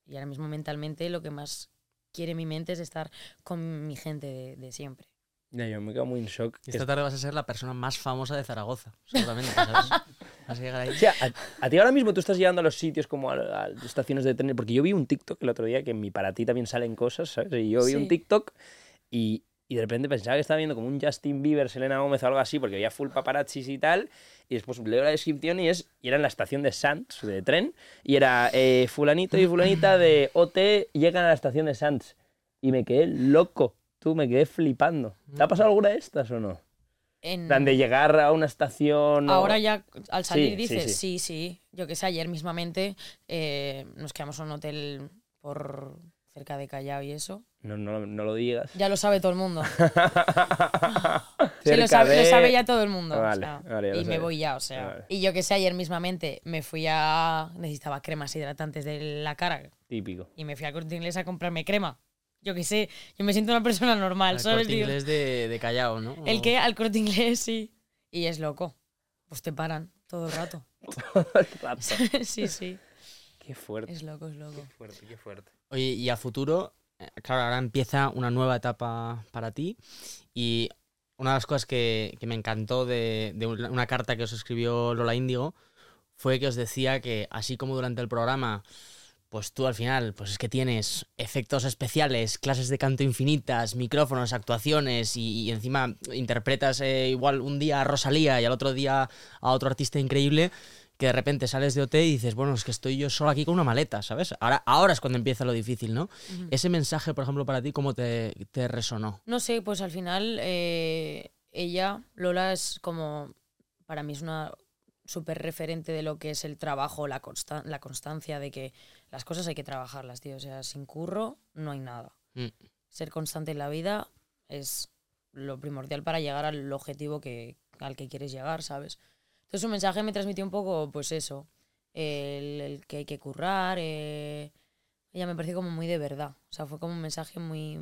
Y ahora mismo mentalmente lo que más quiere mi mente es estar con mi gente de, de siempre. Ya, yo me quedo muy en shock. Esta tarde vas a ser la persona más famosa de Zaragoza, seguramente, ¿sabes? *laughs* Vas a llegar ahí. O sea, a, a ti ahora mismo tú estás llegando a los sitios como a, a estaciones de tren, porque yo vi un TikTok el otro día que en mi para ti también salen cosas, ¿sabes? Y yo vi un Sí. TikTok y, y de repente pensaba que estaba viendo como un Justin Bieber, Selena Gómez o algo así, porque había full paparazzis y tal, y después leo la descripción y, es, y era en la estación de Sants, de tren, y era eh, fulanito y fulanita de OT llegan a la estación de Sants. Y me quedé loco, tú, me quedé flipando. ¿Te ha pasado alguna de estas o no? En, plan, de llegar a una estación... o- Ahora ya al salir Sí, dices, sí. sí, sí, Yo que sé, ayer mismamente eh, nos quedamos en un hotel por cerca de Callao y eso. No, no, no lo digas. Ya lo sabe todo el mundo. *laughs* Sí, lo sabe, lo sabe ya todo el mundo. o Vale, sea, vale, y me voy ya, o sea. Vale. Y yo que sé, ayer mismamente me fui a. Necesitaba cremas hidratantes de la cara Típico. y me fui al corte inglés a comprarme crema. Yo que sé, yo me siento una persona normal, Al ¿sabes? corte tío? inglés de, de Callao, ¿no? El O- que al corte inglés, sí. Y es loco. Pues te paran todo el rato. *laughs* Rato. *laughs* sí, sí. Qué fuerte. Es loco, es loco. Qué fuerte, qué fuerte. Oye, y a futuro, eh, claro, ahora empieza una nueva etapa para ti. Y una de las cosas que, que me encantó de, de una una carta que os escribió Lola Índigo fue que os decía que así como durante el programa, pues tú al final, pues es que tienes efectos especiales, clases de canto infinitas, micrófonos, actuaciones y, y encima interpretas eh, igual un día a Rosalía y al otro día a otro artista increíble, que de repente sales de OT y dices, bueno, es que estoy yo solo aquí con una maleta, ¿sabes? Ahora, ahora es cuando empieza lo difícil, ¿no? Ese mensaje, por ejemplo, para ti, ¿cómo te, te resonó? No sé, pues al final eh, ella, Lola, es como, para mí es una súper referente de lo que es el trabajo, la, consta- la constancia de que las cosas hay que trabajarlas, tío. O sea, sin curro no hay nada. Mm. Ser constante en la vida es lo primordial para llegar al objetivo que, al que quieres llegar, ¿sabes? Entonces su mensaje me transmitió un poco, pues eso, el, el que hay que currar. eh, ella me pareció como muy de verdad. O sea, fue como un mensaje muy,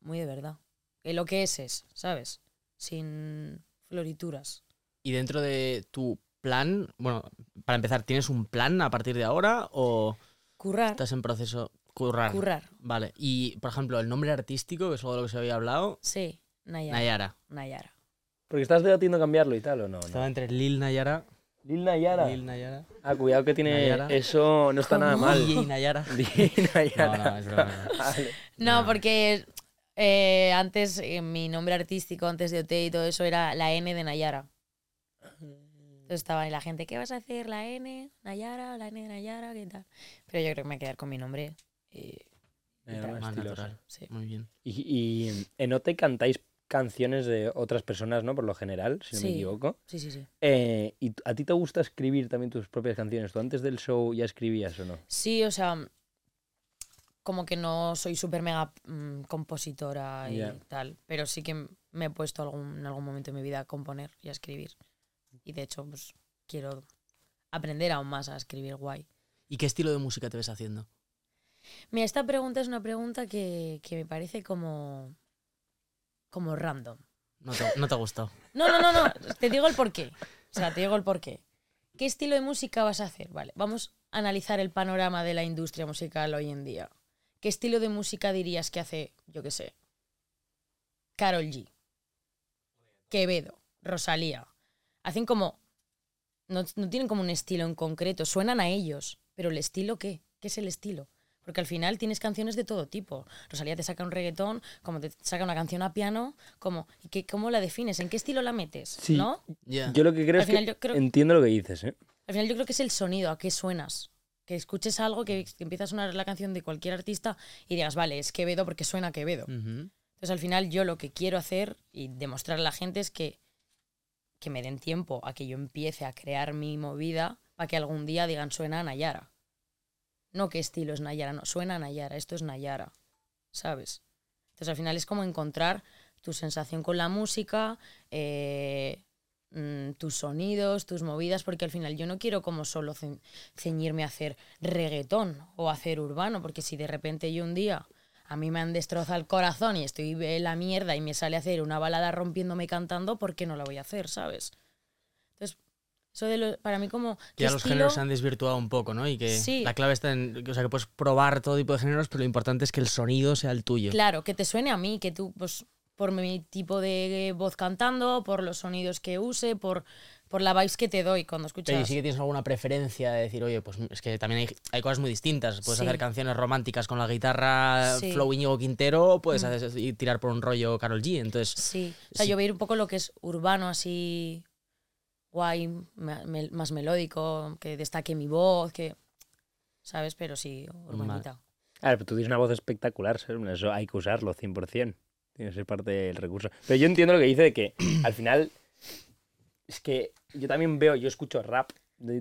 muy de verdad. Que lo que es es, ¿sabes? Sin florituras. Y dentro de tu plan, bueno, para empezar, ¿tienes un plan a partir de ahora o Currar. estás en proceso currar? Currar. Vale, y por ejemplo, el nombre artístico, que es algo de lo que se había hablado, Sí, Nayara. Nayara. Nayara. Porque estás debatiendo cambiarlo y tal, ¿o no? Estaba no? entre Lil Nayara, Lil Nayara. Lil Nayara, Ah, cuidado que tiene... Nayara. Eso no está nada mal. DJ Nayara. *laughs* Lil Nayara. No, no, es. Vale. No, No. porque eh, antes eh, mi nombre artístico, antes de OT y todo eso, era la N de Nayara. Entonces estaba ahí la gente, ¿qué vas a hacer? ¿La N? ¿Nayara? ¿La N de Nayara? ¿Qué tal? Pero yo creo que me voy a quedar con mi nombre. y- más natural. sí. Muy bien. Y, y en OT cantáis canciones de otras personas, ¿no? Por lo general, si no me equivoco. Sí, sí, sí. Eh, ¿Y a ti te gusta escribir también tus propias canciones? ¿Tú antes del show ya escribías o no? Sí, o sea, como que no soy súper mega mm, compositora y tal, pero sí que me he puesto algún, en algún momento de mi vida a componer y a escribir. Y de hecho, pues quiero aprender aún más a escribir guay. ¿Y qué estilo de música te ves haciendo? Mira, esta pregunta es una pregunta que, que me parece como, como random. No te, no te ha gustado. *laughs* No, no, no, no. Te digo el porqué. O sea, te digo el porqué. ¿Qué estilo de música vas a hacer? Vale, vamos a analizar el panorama de la industria musical hoy en día. ¿Qué estilo de música dirías que hace, yo qué sé, Carol G, Quevedo, Rosalía? Hacen como. No, no tienen como un estilo en concreto, suenan a ellos, pero ¿el estilo qué? ¿Qué es el estilo? Porque al final tienes canciones de todo tipo. Rosalía te saca un reggaetón, como te saca una canción a piano, como, ¿y qué, ¿cómo la defines? ¿En qué estilo la metes? Sí. ¿No? Ya. Yo lo que creo Al es final que yo creo- entiendo lo que dices, ¿eh? Al final yo creo que es el sonido, a qué suenas. Que escuches algo, que, que empieza a sonar la canción de cualquier artista y digas, vale, es Quevedo porque suena a Quevedo. Ujú. Entonces al final yo lo que quiero hacer y demostrar a la gente es que, que me den tiempo a que yo empiece a crear mi movida para que algún día digan suena a Nayara. No qué estilo es Nayara, no, suena a Nayara, esto es Nayara, ¿sabes? Entonces al final es como encontrar tu sensación con la música, eh, mm, tus sonidos, tus movidas, porque al final yo no quiero como solo ce- ceñirme a hacer reggaetón o hacer urbano, porque si de repente yo un día a mí me han destrozado el corazón y estoy en la mierda y me sale a hacer una balada rompiéndome cantando, ¿por qué no la voy a hacer, sabes? Entonces, eso de lo- para mí como... Que ¿qué ya los estilo? géneros se han desvirtuado un poco, ¿no? Y que Sí. la clave está en. O sea, que puedes probar todo tipo de géneros, pero lo importante es que el sonido sea el tuyo. Claro, que te suene a mí, que tú, pues, por mi tipo de voz cantando, por los sonidos que use, por, por la vibes que te doy cuando escuchas. Pero y sí que tienes alguna preferencia de decir, oye, pues es que también hay, hay cosas muy distintas. Puedes Sí. hacer canciones románticas con la guitarra Sí. Mm. Flow Íñigo Quintero, puedes hacer- y tirar por un rollo Carol G. Entonces, Sí, o sea, Sí. yo voy a ir un poco lo que es urbano, así guay, me- más melódico, que destaque mi voz, que. ¿Sabes? Pero sí, urbanita. A ver, pero tú tienes una voz espectacular, ¿sabes? Eso hay que usarlo 100%. Tiene que ser parte del recurso. Pero yo entiendo lo que dice de que al final es que yo también veo, yo escucho rap,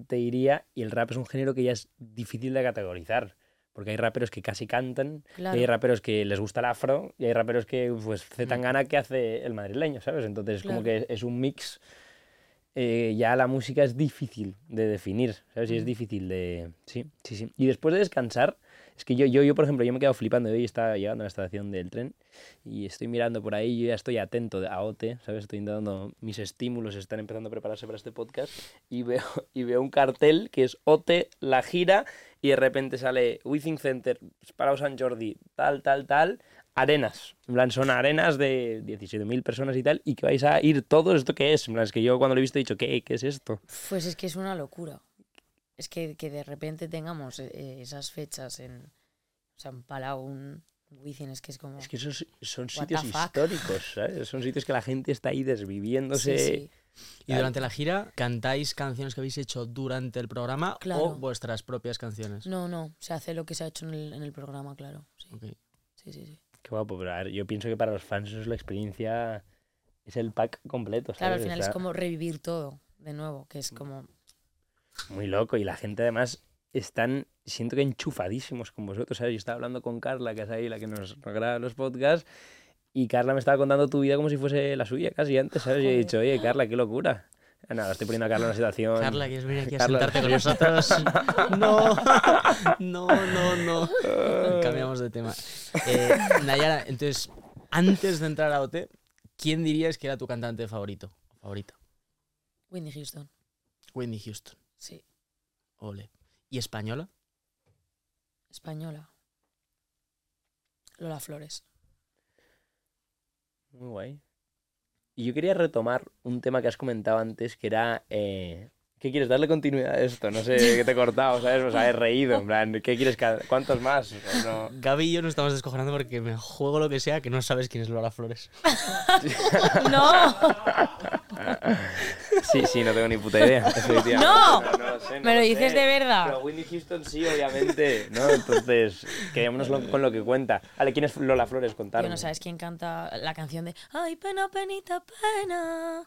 te diría, y el rap es un género que ya es difícil de categorizar. Porque hay raperos que casi cantan, Claro. y hay raperos que les gusta el afro, y hay raperos que, pues, Z Tangana que hace el madrileño, ¿sabes? Entonces, como Claro. que es un mix. eh, ya la música es difícil de definir, ¿sabes? Y es difícil de. Sí, sí, sí. Y después de descansar, es que yo, yo, yo por ejemplo, yo me he quedado flipando. Hoy estaba llegando a la estación del tren y estoy mirando por ahí. Yo ya estoy atento a OT, ¿sabes? Estoy intentando. Mis estímulos están empezando a prepararse para este podcast. Y veo, *laughs* y veo un cartel que es OT, la gira. Y de repente sale Withing Center, Palau San Jordi, tal, tal, tal. Arenas. En plan, son arenas de 17.000 personas y tal. Y que vais a ir todos. ¿Esto qué es? En plan, es que yo cuando lo he visto he dicho, ¿qué, qué es esto? Pues es que es una locura. Es que, que de repente tengamos eh, esas fechas en. O sea, en Palau, un Wizzing, es que es como. Es que esos son sitios históricos, ¿sabes? Son sitios que la gente está ahí desviviéndose. Sí, sí. y durante la gira, ¿cantáis canciones que habéis hecho durante el programa o vuestras propias canciones? No, no, se hace lo que se ha hecho en el, en el programa, claro. Sí, sí, sí. sí. Qué guapo, pero a ver, yo pienso que para los fans eso es la experiencia, es el pack completo, ¿sabes? Claro, al final es como revivir todo de nuevo, que es como. Muy loco y la gente además están, siento que enchufadísimos con vosotros, ¿sabes? Yo estaba hablando con Carla, que es ahí la que nos graba los podcasts, y Carla me estaba contando tu vida como si fuese la suya casi antes, ¿sabes? Y he dicho, oye, Carla, qué locura. Nada, estoy poniendo a Carla en una situación... Carla, ¿quieres venir aquí a Carla. sentarte con nosotros? *laughs* no, no, no, no. Cambiamos de tema. Eh, Nayara, entonces, antes de entrar a OT, ¿quién dirías que era tu cantante favorito? Favorita. Whitney Houston. Whitney Houston. Sí. Ole. ¿Y española? Española. Lola Flores. Muy guay. Y yo quería retomar un tema que has comentado antes, que era... eh, ¿Qué quieres? ¿Darle continuidad a esto? No sé, que te he cortado, ¿sabes? Pues haber reído, en plan, ¿qué quieres? que- ¿Cuántos más? O no- Gaby y yo nos estamos descojonando porque me juego lo que sea que no sabes quién es Lola Flores. *laughs* ¡No! *laughs* Sí, sí, no tengo ni puta idea. *laughs* ¡No! No, sé, no ¿Me lo sé. dices de verdad? Pero Whitney Houston sí, obviamente, ¿no? Entonces, quedémonos con lo que cuenta. Vale, ¿quién es Lola Flores? Tío, Contarme. no sabes quién canta la canción de Ay, pena, penita, pena.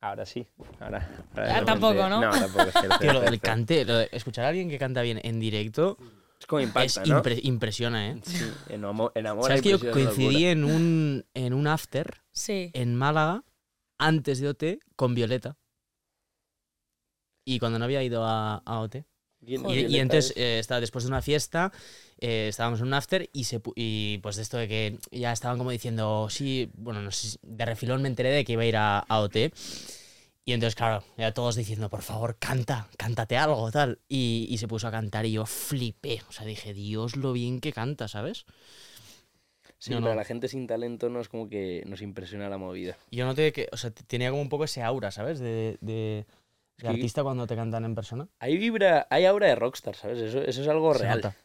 Ahora sí. Ahora, Ah, tampoco, ¿no? No, tampoco. Es, *laughs* Tío, lo del cante, lo de escuchar a alguien que canta bien en directo es como impacta, es ¿no? impre- impresiona, ¿eh? Sí, enamo- enamora ¿Sabes que yo coincidí en un, en un after Sí. en Málaga antes de OT con Violeta? Y cuando no había ido a, a OT. locura. ¿Quién- Y, entonces es? eh, estaba después de una fiesta, eh, estábamos en un after y, se, y pues de esto de que ya estaban como diciendo, sí, bueno, no sé, de refilón me enteré de que iba a ir a, a OT. Y entonces, claro, ya todos diciendo, por favor, canta, cántate algo, tal. Y, y se puso a cantar y yo flipé. O sea, dije, Dios, lo bien que canta, ¿sabes? Sí, no, pero no. a la gente sin talento no es como que nos impresiona la movida. Y Yo noté que, o sea, tenía como un poco ese aura, ¿sabes? De, de, de Sí. artista cuando te cantan en persona. Hay vibra, hay aura de rockstar, ¿sabes? Eso, eso es algo Se real. nota.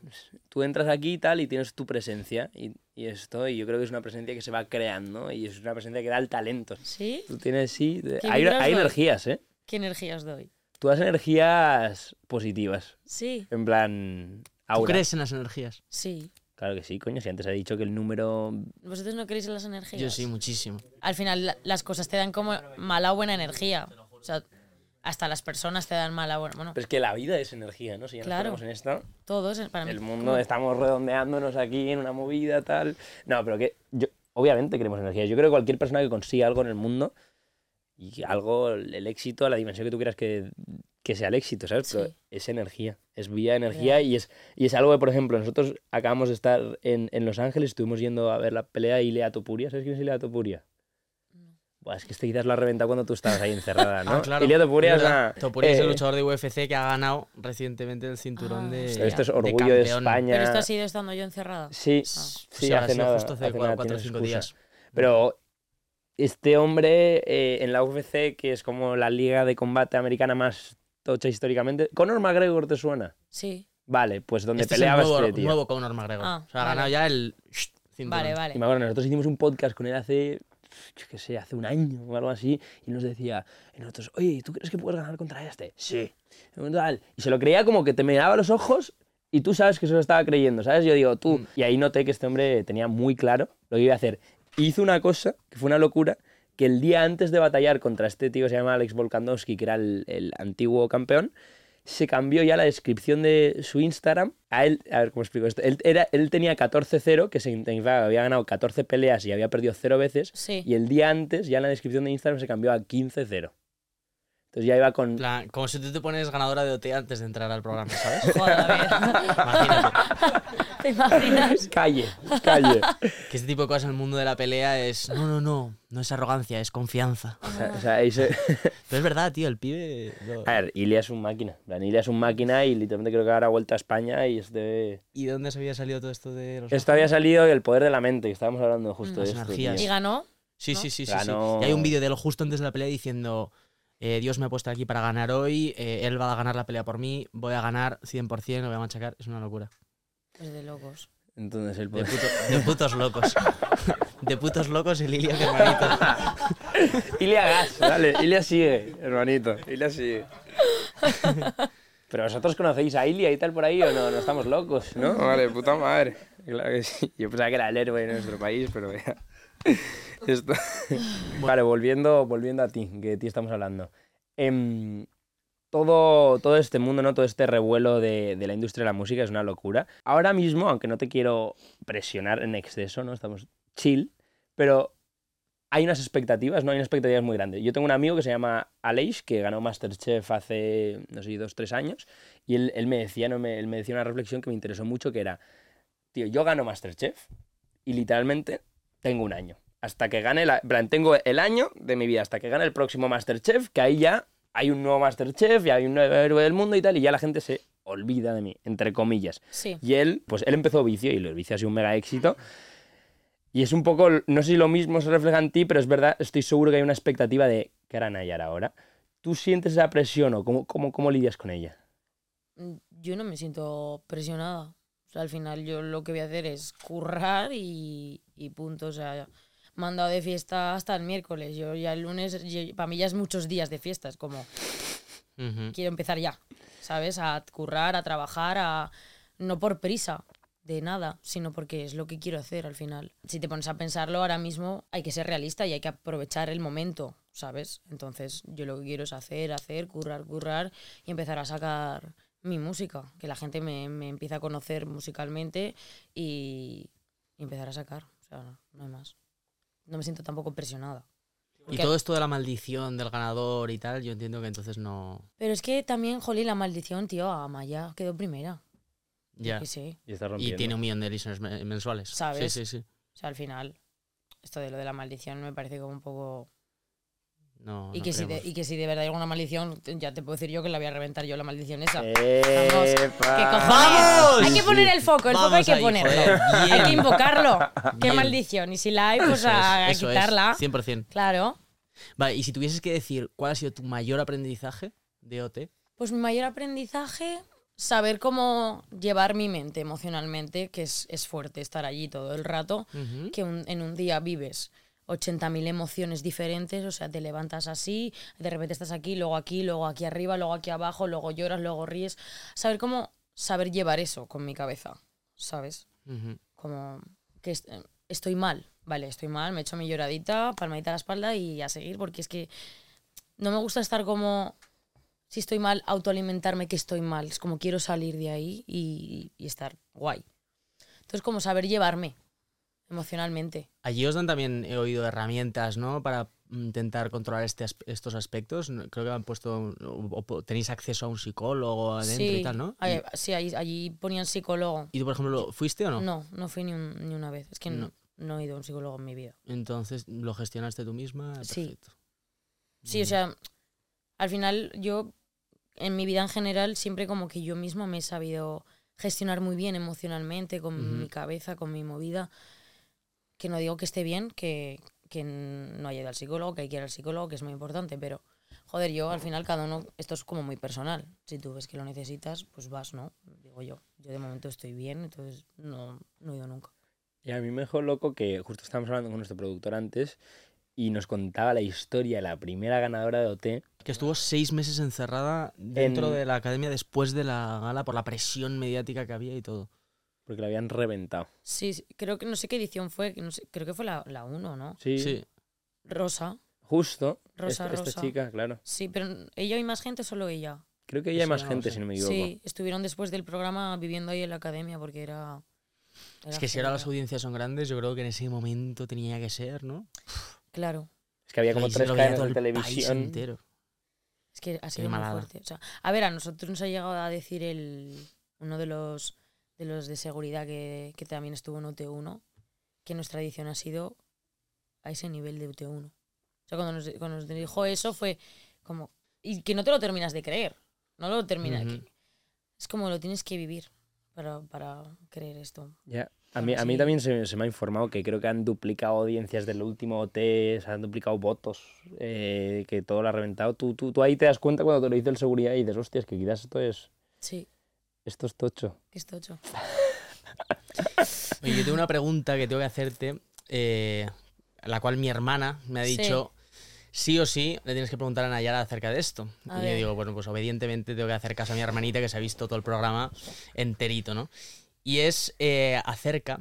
Tú entras aquí y tal y tienes tu presencia y, y esto, y yo creo que es una presencia que se va creando y es una presencia que da el talento. ¿Sí? Tú tienes, sí, de- ¿Qué hay, hay energías, ¿eh? ¿Qué energías doy? Tú das energías positivas, Sí, en plan ¿Tú aura. crees en las energías? sí. Claro que sí, coño, si antes he dicho que el número... ¿Vosotros no creéis en las energías? Yo sí, muchísimo. Al final la- las cosas te dan como mala o buena energía. O sea, hasta las personas te dan mala. Bueno, Pero es que la vida es energía, ¿no? Si ya Claro. en esto, todos para mí. el mundo estamos redondeándonos aquí en una movida tal. No, pero que yo, obviamente queremos energía. Yo creo que cualquier persona que consiga algo en el mundo y algo, el éxito, la dimensión que tú quieras que, que sea el éxito, ¿sabes? Pero es energía, es vía energía y es, y es algo que, por ejemplo, nosotros acabamos de estar en, en Los Ángeles, estuvimos yendo a ver la pelea de Ilea Topuria. ¿Sabes quién es Ilea Topuria? Buah, es que este quizás lo ha reventado cuando tú estabas ahí encerrada, ¿no? Ah, claro. Ilea Topuria. Topuria es el eh, luchador de UFC que ha ganado recientemente el cinturón Ah, de. hostia. Esto es orgullo de. España. Pero esto ha sido estando yo encerrada. Sí, Ah. sí, ha hace sido nada. justo hace o tienes cinco excusa. días. Pero este hombre eh, en la UFC, que es como la liga de combate americana más tocha históricamente, ¿Conor McGregor te suena? Sí. Vale, pues donde Este es el nuevo, este tío. nuevo Conor McGregor. Ah, o sea, ha vale. ganado ya el. cinturón. Vale, Y vale. me acuerdo, nosotros hicimos un podcast con él hace, yo qué sé, hace un año o algo así, y nos decía, y nosotros, oye, ¿tú crees que puedes ganar contra este? Sí. Y se lo creía como que te miraba los ojos y tú sabes que se lo estaba creyendo, ¿sabes? Yo digo, tú. Y ahí noté que este hombre tenía muy claro lo que iba a hacer. Hizo una cosa que fue una locura, que el día antes de batallar contra este tío que se llama Alex Volkanovski, que era el, el antiguo campeón, se cambió ya la descripción de su Instagram a él. A ver cómo explico esto. Él, era, él tenía 14-0, que significaba que había ganado 14 peleas y había perdido 0 veces. Sí. Y el día antes, ya en la descripción de Instagram, se cambió a 15-0. Entonces ya iba con. Plan, como si tú te pones ganadora de OT antes de entrar al programa, ¿sabes? *laughs* Joder, Imagínate. *laughs* ¿Te imaginas? Calle, calle. Que este tipo de cosas en el mundo de la pelea es. No, no, no. No es arrogancia, es confianza. O sea, o sea, ese- *laughs* Pero es verdad, tío, el pibe. lo- A ver, Ilia es un máquina. En plan, Ilia es un máquina y literalmente creo que ahora ha vuelto a España y este. ¿Y de dónde se había salido todo esto de los. Esto había salido el poder de la mente, que estábamos hablando justo Las de esto. energías. tío. Y ganó. Sí, ¿no? sí, sí, sí, sí. Ganó- Y hay un vídeo de él justo antes de la pelea diciendo. Eh, Dios me ha puesto aquí para ganar hoy, eh, él va a ganar la pelea por mí, voy a ganar 100%, lo voy a machacar, es una locura. Pues de locos. Entonces el De, puto- de putos locos. *laughs* De putos locos el Ilia, hermanito. Ilia gas, dale, Ilia sigue, hermanito. Ilia sigue. Pero vosotros conocéis a Ilia y tal por ahí o no, no estamos locos, ¿no? Vale, puta madre. Claro que sí. Yo pensaba que era el héroe de nuestro país, pero ya. *laughs* Esto. Vale, volviendo, volviendo a ti, que de ti estamos hablando. Em, todo, todo este mundo, ¿no? Todo este revuelo de, de la industria de la música es una locura. Ahora mismo, aunque no te quiero presionar en exceso, ¿no? Estamos chill, pero hay unas expectativas, ¿no? Hay unas expectativas muy grandes. Yo tengo un amigo que se llama Aleix, que ganó Masterchef hace, no sé, dos, tres años, y él, él me decía, ¿no? Me- él me decía una reflexión que me interesó mucho, que era, tío, yo gano Masterchef y literalmente tengo un año. Hasta que gane, la, plan, tengo el año de mi vida, hasta que gane el próximo Masterchef, que ahí ya hay un nuevo Masterchef, ya hay un nuevo héroe del mundo y tal, y ya la gente se olvida de mí, entre comillas. Sí. Y él, pues él empezó vicio y el vicio ha sido un mega éxito. Y es un poco, no sé si lo mismo se refleja en ti, pero es verdad, estoy seguro que hay una expectativa de qué harán hallar ahora. ¿Tú sientes esa presión o cómo, cómo, cómo lidias con ella? Mm, Yo no me siento presionada. O sea, al final yo lo que voy a hacer es currar y, y punto. O sea, mandado de fiesta hasta el miércoles. Yo ya el lunes, para mí ya es muchos días de fiesta. Es como, quiero empezar ya, ¿sabes? A currar, a trabajar, a no por prisa de nada, sino porque es lo que quiero hacer al final. Si te pones a pensarlo, ahora mismo hay que ser realista y hay que aprovechar el momento, ¿sabes? Entonces yo lo que quiero es hacer, hacer, currar, currar y empezar a sacar mi música, que la gente me, me empiece a conocer musicalmente y, y empezar a sacar. O sea, no, no hay más. No me siento tampoco presionada. Y todo esto de la maldición del ganador y tal, yo entiendo que entonces no. Pero es que también, jolí, la maldición, tío, Amaya quedó primera. Ya. Que sí. Y está Y tiene un millón de listeners me- mensuales. ¿Sabes? Sí, sí, sí. O sea, al final, esto de lo de la maldición me parece como un poco... No, y, no que si de, y que si de verdad hay alguna maldición, ya te puedo decir yo que la voy a reventar yo la maldición esa. ¡Epa! ¿Qué cojones? ¡Vamos! Hay que poner el foco, el foco hay Vamos que ahí, ponerlo. joder. Hay que invocarlo. ¡Qué Bien. maldición! Y si la hay, pues Eso a, a es, eso es, quitarla. 100%. Claro. Vale, y si tuvieses que decir cuál ha sido tu mayor aprendizaje de OT, Pues mi mayor aprendizaje, saber cómo llevar mi mente emocionalmente, que es, es fuerte estar allí todo el rato, que un- en un día vives 80.000 emociones diferentes, o sea, te levantas así, de repente estás aquí, luego aquí, luego aquí arriba, luego aquí abajo, luego lloras, luego ríes. Saber cómo saber llevar eso con mi cabeza, ¿sabes? Como que est- estoy mal, vale, estoy mal, me echo mi lloradita, palmadita a la espalda y a seguir, porque es que no me gusta estar como, si estoy mal, autoalimentarme que estoy mal. Es como quiero salir de ahí y, y estar guay. Entonces, como saber llevarme emocionalmente. Allí os dan también, he oído, herramientas, ¿no? Para intentar controlar este estos aspectos. Creo que han puesto, o, o tenéis acceso a un psicólogo adentro y tal, ¿no? sí, ahí- allí ponían psicólogo. ¿Y tú, por ejemplo, fuiste o no? No, no fui ni, un- ni una vez. Es que no. No. he ido a un psicólogo en mi vida. Entonces, ¿lo gestionaste tú misma? Sí. Perfecto. Sí, o sea, al final yo, en mi vida en general, siempre como que yo misma me he sabido gestionar muy bien emocionalmente, con Ujú. mi cabeza, con mi movida. Que no digo que esté bien, que, que no haya ido al psicólogo, que hay que ir al psicólogo, que es muy importante, pero joder, yo al final cada uno, esto es como muy personal. Si tú ves que lo necesitas, pues vas, ¿no? Digo yo. Yo de momento estoy bien, entonces no, no he ido nunca. Y a mí me dejó loco que justo estábamos hablando con nuestro productor antes y nos contaba la historia de la primera ganadora de OT. Que estuvo seis meses encerrada dentro En- de la academia después de la gala por la presión mediática que había y todo. Porque la habían reventado. Sí, sí, creo que no sé qué edición fue, que no sé, creo que fue la, la 1, ¿no? Sí, Sí. Rosa. justo. Rosa, esta, esta Rosa. chica, claro. Sí, pero ella y más gente, solo ella. Creo que ya hay más no gente, si no me equivoco. Sí, estuvieron después del programa viviendo ahí en la academia porque era. Es que si ahora las audiencias son grandes, yo creo que en ese momento tenía que ser, ¿no? Claro, Es que había como tres cadenas de televisión. entero. es que ha sido muy fuerte. O sea, a ver, a nosotros nos ha llegado a decir el uno de los de los de seguridad que, que también estuvo en UT1 que nuestra edición ha sido a ese nivel de UT1. O sea, cuando nos, cuando nos dijo eso fue como. Y que no te lo terminas de creer. No lo terminas. Ujú. Es como lo tienes que vivir para, para creer esto. Ya. A mí, a mí también se, se me ha informado que creo que han duplicado audiencias del último OT, se han duplicado votos, eh, que todo lo ha reventado. Tú, tú, tú ahí te das cuenta cuando te lo dice el seguridad y dices, hostias, que quizás esto es, Sí, esto es tocho. es tocho. *laughs* Oye, yo tengo una pregunta que tengo que hacerte, eh, la cual mi hermana me ha dicho, sí o sí, le tienes que preguntar a Nayara acerca de esto. A y yo ver. digo, bueno, pues obedientemente tengo que hacer caso a mi hermanita que se ha visto todo el programa enterito, ¿no? Y es eh, acerca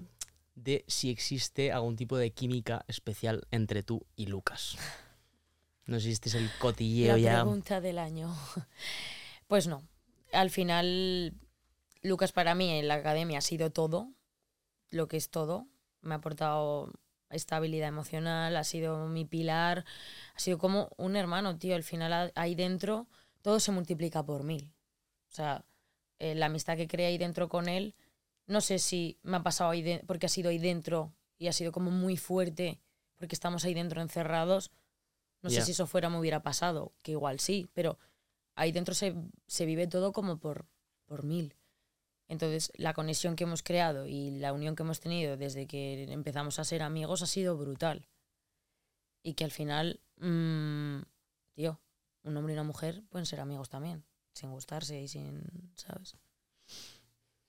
de si existe algún tipo de química especial entre tú y Lucas. No sé si este es el cotilleo La ya. pregunta del año. Pues no. Al final, Lucas para mí en la academia ha sido todo, lo que es todo. Me ha aportado estabilidad emocional, ha sido mi pilar, ha sido como un hermano, tío. Al final ahí dentro todo se multiplica por mil. O sea, eh, la amistad que creé ahí dentro con él, no sé si me ha pasado ahí de- porque ha sido ahí dentro y ha sido como muy fuerte porque estamos ahí dentro encerrados. No sé si eso fuera me hubiera pasado, que igual sí, pero ahí dentro se, se vive todo como por, por mil. Entonces, la conexión que hemos creado y la unión que hemos tenido desde que empezamos a ser amigos ha sido brutal. Y que al final, mm, tío, un hombre y una mujer pueden ser amigos también, sin gustarse y sin, ¿sabes?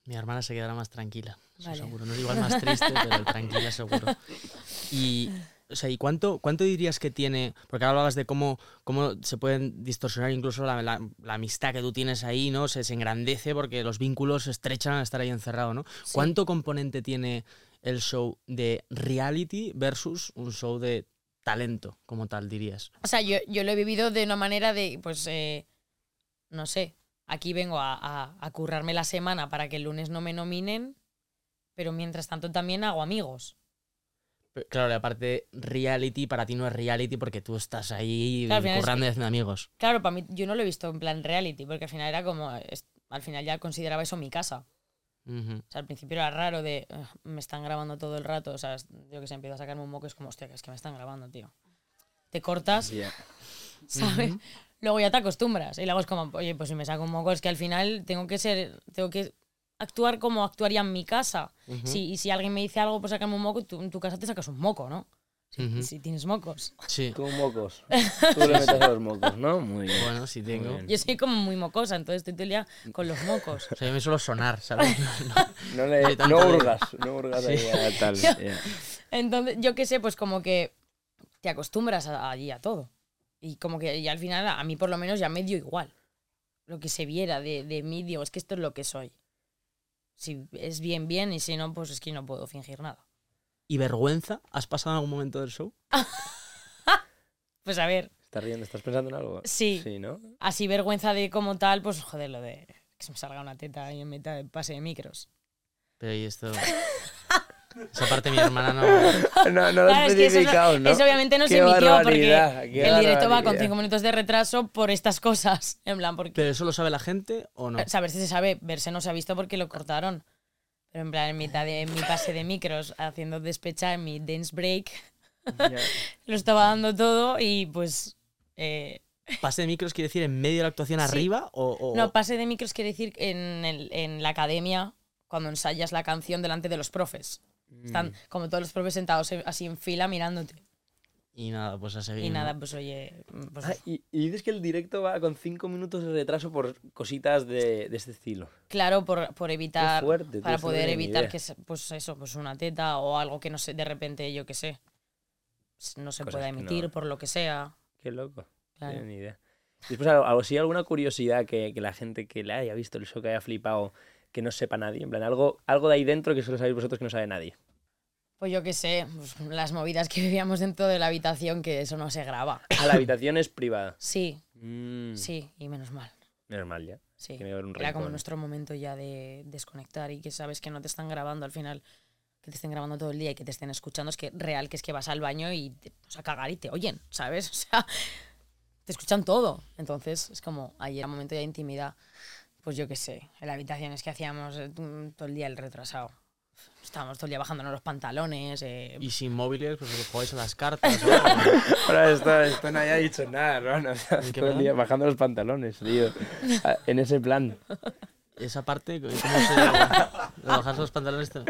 Mi hermana se quedará más tranquila, Vale. seguro. No es igual más triste, pero tranquila seguro. *laughs* Y O sea, ¿y cuánto, cuánto dirías que tiene? Porque ahora hablabas de cómo, cómo se pueden distorsionar incluso la, la- la amistad que tú tienes ahí, ¿no? Se, se engrandece porque los vínculos se estrechan al estar ahí encerrado, ¿no? Sí. ¿Cuánto componente tiene el show de reality versus un show de talento, como tal, dirías? O sea, yo, yo lo he vivido de una manera de, pues, eh, no sé, aquí vengo a, a- a currarme la semana para que el lunes no me nominen, pero mientras tanto también hago amigos. Pero, Claro, la parte reality para ti no es reality porque tú estás ahí Claro, final es currando que- y haciendo amigos. Claro, para mí yo no lo he visto en plan reality, porque al final era como, es- al final ya consideraba eso mi casa. Ujú. O sea, al principio era raro de, "Ugh, me están grabando todo el rato, o sea, yo que sé, empiezo a sacarme un moco, es como, hostia, que es que me están grabando, tío. Te cortas, Ya. *laughs* ¿sabes? Luego ya te acostumbras. Y luego es como, oye, pues si me saco un moco, es que al final tengo que ser, tengo que actuar como actuaría en mi casa. si, y si alguien me dice algo, pues sacarme un moco, tú en tu casa te sacas un moco, ¿no? Si, Ujú. si tienes mocos. Sí. Tú mocos. *laughs* Tú le metes a los mocos, ¿no? Muy bien. Bueno, sí tengo. Yo soy como muy mocosa, entonces estoy todo el día con los mocos. O sea, yo me suelo sonar, ¿sabes? No. *laughs* No, le, Sí, no hurgas, no hurgas ahí a tal. *laughs* ya. Entonces, yo qué sé, pues como que te acostumbras a- allí a todo. Y como que y al final, a mí por lo menos ya me dio igual. Lo que se viera de, de mí, digo, es que esto es lo que soy. Si es bien, bien, y si no, pues es que no puedo fingir nada. ¿Y vergüenza? ¿Has pasado en algún momento del show? *laughs* Pues a ver, ¿Estás riendo? ¿Estás pensando en algo? Sí. Sí, ¿no? así vergüenza de como tal, pues joder, lo de que se me salga una teta ahí en mitad del pase de micros. Pero y esto... *laughs* Esa parte mi hermana no... *laughs* No, no lo Claro, es que eso, especificado, ¿no? eso obviamente no se Qué emitió porque el directo va con barbaridad. cinco minutos de retraso por estas cosas. *laughs* En plan, porque ¿Pero eso lo sabe la gente o no? Saber si se sabe, verse no se ha visto porque lo cortaron. Pero en plan, en mitad de en mi pase de micros, haciendo despecha en mi dance break, *laughs* lo estaba dando todo y pues. eh, ¿Pase de micros quiere decir en medio de la actuación Sí. arriba o...? o- No, pase de micros quiere decir en, el- en la academia, cuando ensayas la canción delante de los profes. Están Mm. como todos los profes sentados en- así en fila mirándote. Y nada, pues a seguir. Y nada, pues oye. pues, Ah, y, y dices que el directo va con cinco minutos de retraso por cositas de, de este estilo. Claro, por, por evitar. fuerte, tío, para poder evitar que, pues eso, pues una teta o algo que no sé, de repente, yo qué sé, no se Cosas pueda que no- emitir por lo que sea. Qué loco. Claro. No ni idea. Después, algo, algo sí, alguna curiosidad que, que la gente que le haya visto el show, que haya flipado, que no sepa nadie. En plan, algo, algo de ahí dentro que solo sabéis vosotros que no sabe nadie. Pues yo qué sé, pues las movidas que vivíamos dentro de la habitación, que eso no se graba. Ah, la habitación es privada. *laughs* Sí, Mm, sí, y menos mal. Menos mal ya. Sí. Que me un Era como nuestro momento ya de desconectar y que sabes que no te están grabando al final, que te estén grabando todo el día y que te estén escuchando. Es que real, que es que vas al baño y te vas a cagar y te oyen, ¿sabes? *laughs* O sea, te escuchan todo. Entonces es como, ahí era un momento ya de intimidad. Pues yo qué sé, en la habitación es que hacíamos eh, todo el día el retrasado. Estábamos todo el día bajándonos los pantalones. eh, Y sin móviles, pues jugáis a las cartas. *laughs* ¿no? Ahora esto, esto no haya dicho nada, hermano. O sea, ¿En qué todo el plan? día bajando los pantalones, tío. Ah, En ese plan. Esa parte, ¿cómo se llama? Lo bajas los pantalones. te-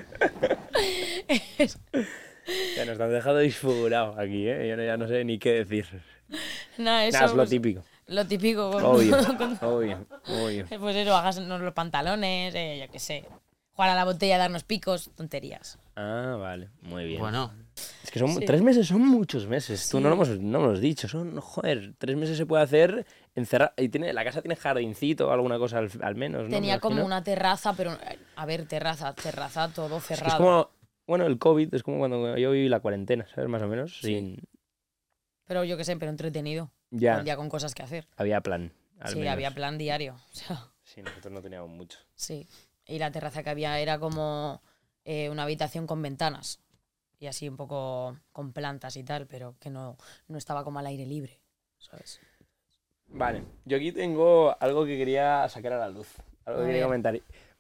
Ya nos han dejado disfigurado aquí, ¿eh? Yo no- ya no sé ni qué decir. nada, eso, Nada, es lo pues, típico. Lo típico. *laughs* Obvio, obvio, obvio. Pues eso, bajarnos los pantalones, eh, yo qué sé. Jugar a la botella, darnos picos, tonterías. Ah, vale, muy bien. Bueno, Es que son Sí. tres meses son muchos meses. Tú Sí. no lo hemos, no lo hemos dicho. Son, joder, tres meses se puede hacer encerrar. Y tiene, la casa tiene jardincito o alguna cosa al, al menos. ¿no? Me Tenía como una terraza, pero eh, a ver, terraza, terraza, todo Es que cerrado. es como. Bueno, el COVID es como cuando yo viví la cuarentena, ¿sabes? Más o menos. Sin. Pero yo qué sé, pero entretenido. Todo Ya, el día con cosas que hacer. había plan. al sí, menos. había plan diario. *laughs* O sea, Sí, nosotros no teníamos mucho. sí. Y la terraza que había era como eh, una habitación con ventanas. Y así un poco con plantas y tal, pero que no, no estaba como al aire libre. ¿Sabes? Vale, yo aquí tengo algo que quería sacar a la luz. Algo A que quería comentar.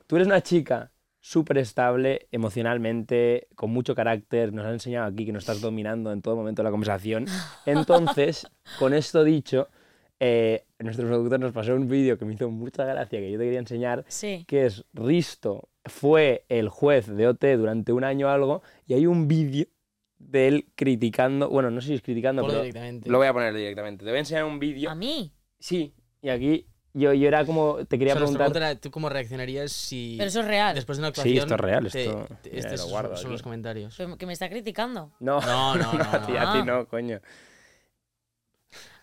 Tú eres una chica súper estable emocionalmente, con mucho carácter. Nos has enseñado aquí que nos estás dominando en todo momento de la conversación. *laughs* Entonces, con esto dicho, eh, nuestro productor nos pasó un vídeo que me hizo mucha gracia, que yo te quería enseñar, Sí. que es Risto fue el juez de OT durante un año o algo, y hay un vídeo de él criticando, bueno, no sé si es criticando, ponlo pero lo voy a poner directamente. Te voy a enseñar un vídeo ¿A mí? Sí, y aquí Yo, yo era como, te quería O sea, preguntar... pregunta era, ¿tú cómo reaccionarías si Pero eso es real. después de una Sí, actuación... esto es real, te- esto- te- mira, estos lo son- guardo son aquí. los comentarios. Pero que me está criticando. No, No, *laughs* no, no, a ti, a ti no. no, coño.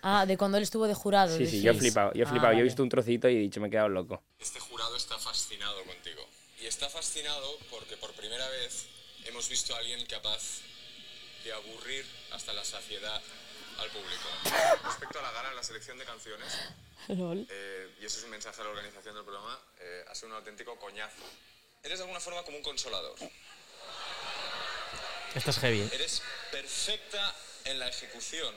Ah, de cuando él estuvo de jurado. Sí, sí, yo he flipado, yo he Ah, flipado. Yo he visto un trocito y he dicho, me he quedado loco. Este jurado está fascinado contigo. Y está fascinado porque por primera vez hemos visto a alguien capaz de aburrir hasta la saciedad al público. Respecto a la gala en la selección de canciones, Lol. eh, y eso es un mensaje a la organización del programa, eh, ha sido un auténtico coñazo. Eres de alguna forma como un consolador. Esto es heavy, ¿eh? Eres perfecta en la ejecución,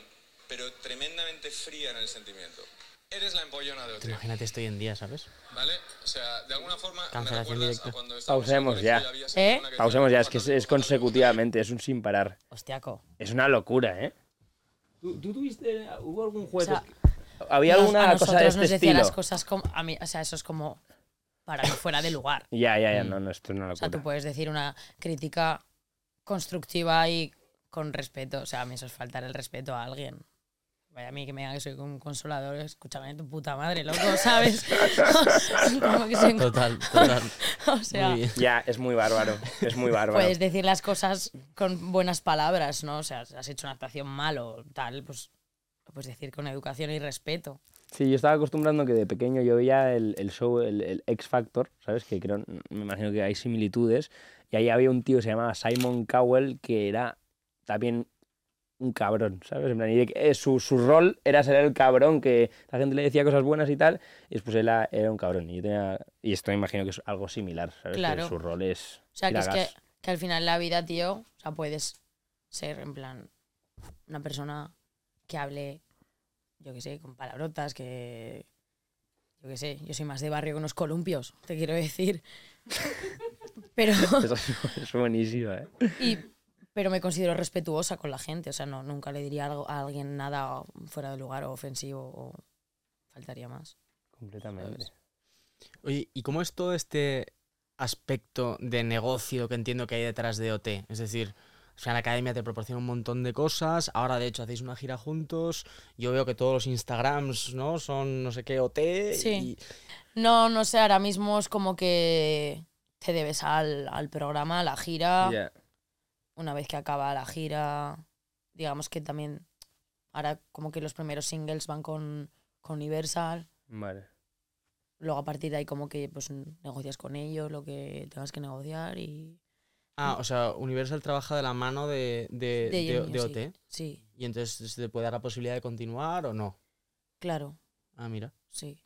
pero tremendamente fría en el sentimiento. Eres la empollona de Tú OT, Imagínate esto hoy en día, ¿sabes? ¿vale? O sea, de alguna forma Cancelación directa. Pausemos ya. ¿Eh? Pausemos ya, es que es, "Cuando es consecutivamente, es un sin parar. Hostiaco. Es una locura, ¿eh? ¿Tú, tuviste, hubo algún juez? O sea, ¿Había Nos- alguna a cosa de nosotros este nos decía estilo? las cosas como. A mí, o sea, eso es como. Para que fuera de lugar. *laughs* Ya, ya, ya, no, no, esto es una O sea, tú puedes decir una crítica constructiva y con respeto. O sea, a mí eso es faltar el respeto a alguien. Vaya a mí que me diga que soy un consolador, escúchame tu puta madre, loco, *laughs* ¿sabes? *laughs* Como que soy- Total, *laughs* total. o sea. Ya, es muy bárbaro, es muy bárbaro. puedes decir las cosas con buenas palabras, ¿no? O sea, has hecho una actuación mal o tal, pues lo puedes decir con educación y respeto. Sí, yo estaba acostumbrando que de pequeño yo veía el, el show, el, el X Factor, ¿sabes? Que creo, me imagino que hay similitudes. Y ahí había un tío que se llamaba Simon Cowell que era también un cabrón, ¿sabes? En plan, y de que, eh, su, su rol era ser el cabrón, que la gente le decía cosas buenas y tal, y después él era, era un cabrón. Y, yo tenía, y esto me imagino que es algo similar, ¿sabes? Claro. Que su rol es. O sea, que es que, que al final la vida, tío, o sea, puedes ser en plan una persona que hable, yo qué sé, con palabrotas, que. Yo qué sé, yo soy más de barrio que unos columpios, te quiero decir. *laughs* Pero, Eso es, es buenísimo, ¿eh? y, pero me considero respetuosa con la gente, o sea, no, nunca le diría algo a alguien nada fuera de lugar o ofensivo o faltaría más. Completamente. Oye, ¿y cómo es todo este aspecto de negocio que entiendo que hay detrás de OT? Es decir, o sea, la academia te proporciona un montón de cosas, ahora de hecho hacéis una gira juntos, yo veo que todos los Instagrams, ¿no? Son no sé qué OT Sí. y... No, no sé, ahora mismo es como que te debes al, al programa, a la gira. Una vez que acaba la gira, digamos que también ahora como que los primeros singles van con, con Universal, Vale. luego a partir de ahí como que pues negocias con ellos lo que tengas que negociar y Ah, o sea, Universal trabaja de la mano de, de, de, de- de sí. OT. Sí, Y entonces se te puede dar la posibilidad de continuar o no. claro, Ah, mira. sí,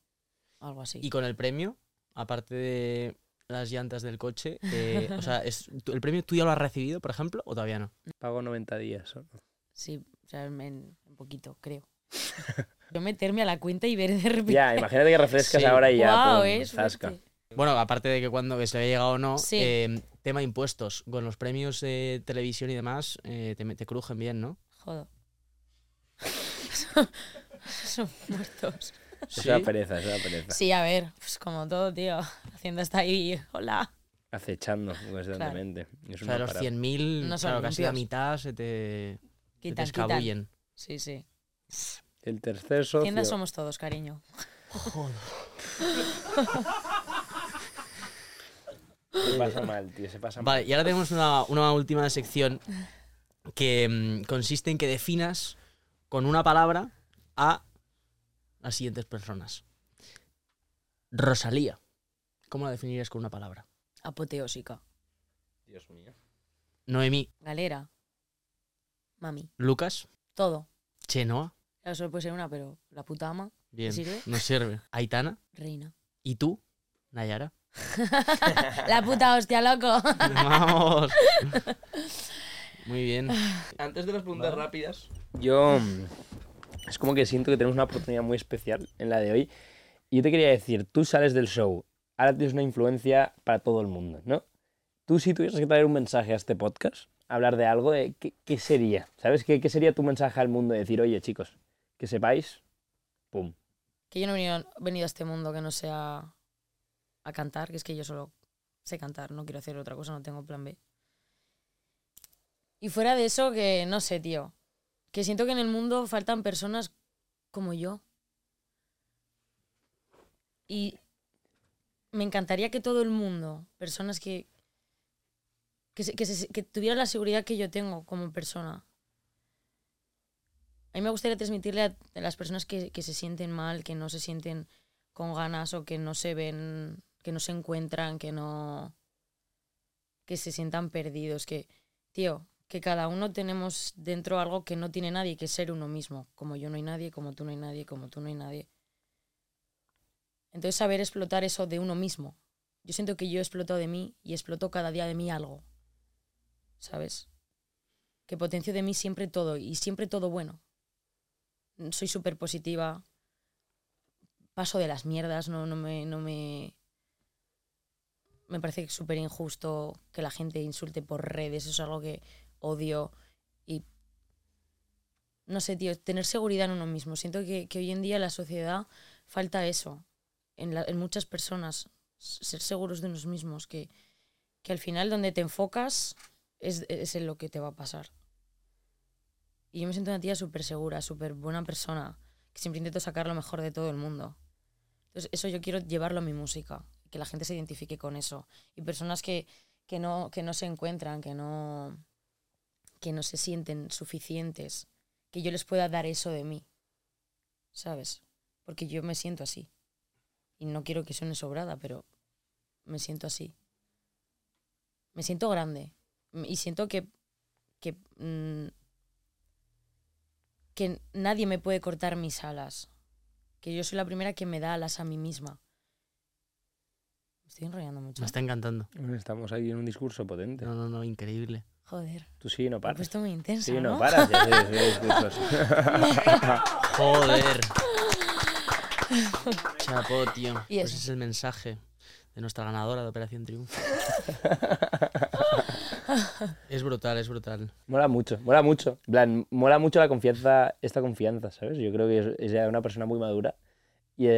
algo así. Y con el premio, aparte de las llantas del coche, *laughs* eh, o sea, es, ¿tú- ¿el premio tú ya lo has recibido, por ejemplo, o todavía no? Pago 90 días. ¿o no? Sí, o sea, en un poquito, creo. *laughs* Yo meterme a la cuenta y ver de repente. Ya, imagínate que refrescas Sí. ahora y ya. Guau, pum. Bueno, aparte de que cuando que se había llegado o no, Sí. eh, tema impuestos. Con los premios de televisión y demás, eh, te, te crujen bien, ¿no? Joder. *laughs* Son muertos. Eso da pereza, eso da pereza. Sí, a ver, pues como todo, tío. Hacienda está ahí, hola. Acechando constantemente. Es O una sea, los parada. 100.000, No claro, casi la mitad se te, se te Quitan, quitan. escabullen. Sí, sí. El tercer socio. Hacienda somos todos, cariño. Se pasa mal, tío, se pasa Vale, mal. y ahora tenemos una, una última sección que mm, consiste en que definas con una palabra a las siguientes personas. Rosalía. ¿Cómo la definirías con una palabra? Apoteósica. Dios mío. Noemí. Galera. Mami. Lucas. Todo. Chenoa. Claro, solo puede ser una, pero la puta ama. Bien. sirve? Nos sirve. Aitana. Reina. ¿Y tú? Nayara. *laughs* la puta hostia, loco. *laughs* Vamos. *laughs* Muy bien. Antes de las preguntas rápidas. Yo. Es como que siento que tenemos una oportunidad muy especial en la de hoy. Y yo te quería decir, tú sales del show, ahora tienes una influencia para todo el mundo, ¿no? Tú si tuvieras que traer un mensaje a este podcast, hablar de algo, de ¿qué, sería? ¿Sabes? ¿Qué, ¿Qué sería tu mensaje al mundo? Decir, oye chicos, que sepáis, pum. que yo no he venido, venido a este mundo que no sea a cantar, que es que yo solo sé cantar, no quiero hacer otra cosa, no tengo plan B. Y fuera de eso, que no sé, tío. Que siento que en el mundo faltan personas como yo. Y me encantaría que todo el mundo, personas que, que, que tuvieran la seguridad que yo tengo como persona. A mí me gustaría transmitirle a a las personas que, que se sienten mal, que no se sienten con ganas o que no se ven, que no se encuentran, que no. que se sientan perdidos. Que, tío, que cada uno tenemos dentro algo que no tiene nadie, que es ser uno mismo. Como yo no hay nadie, como tú no hay nadie, como tú no hay nadie. Entonces, saber explotar eso de uno mismo. Yo siento que yo he explotado de mí y exploto cada día de mí algo. ¿Sabes? Que potencio de mí siempre todo y siempre todo bueno. Soy súper positiva. Paso de las mierdas, no, no me. No me me parece súper injusto que la gente insulte por redes, eso es algo que odio. Y no sé, tío, tener seguridad en uno mismo. Siento que, que hoy en día la sociedad falta eso. En, la- en muchas personas, ser seguros de unos mismos, que, que al final donde te enfocas es, es en lo que te va a pasar. Y yo me siento una tía súper segura, súper buena persona, que siempre intento sacar lo mejor de todo el mundo. Entonces, eso yo quiero llevarlo a mi música, que la gente se identifique con eso. Y personas que, que, no, que no se encuentran, que no, que no se sienten suficientes, que yo les pueda dar eso de mí, ¿sabes? Porque yo me siento así. Y no quiero que suene sobrada, pero me siento así. Me siento grande. Y siento que, que, mm, que nadie me puede cortar mis alas. Que yo soy la primera que me da alas a mí misma. Me estoy enrollando mucho. Me está encantando. Estamos aquí en un discurso potente. No, no, no, increíble. Joder. Tú sí, no Me he paras. puesto muy intensa, Sí, no, ¿no? paras. ya sí, discursos. *laughs* Joder. *laughs* Chapo, tío. Y Pues eso. es el mensaje de nuestra ganadora de Operación Triunfo. *laughs* es brutal, es brutal. Mola mucho, mola mucho. En plan, mola mucho la confianza, esta confianza, ¿sabes? Yo creo que es, es ya una persona muy madura. Y,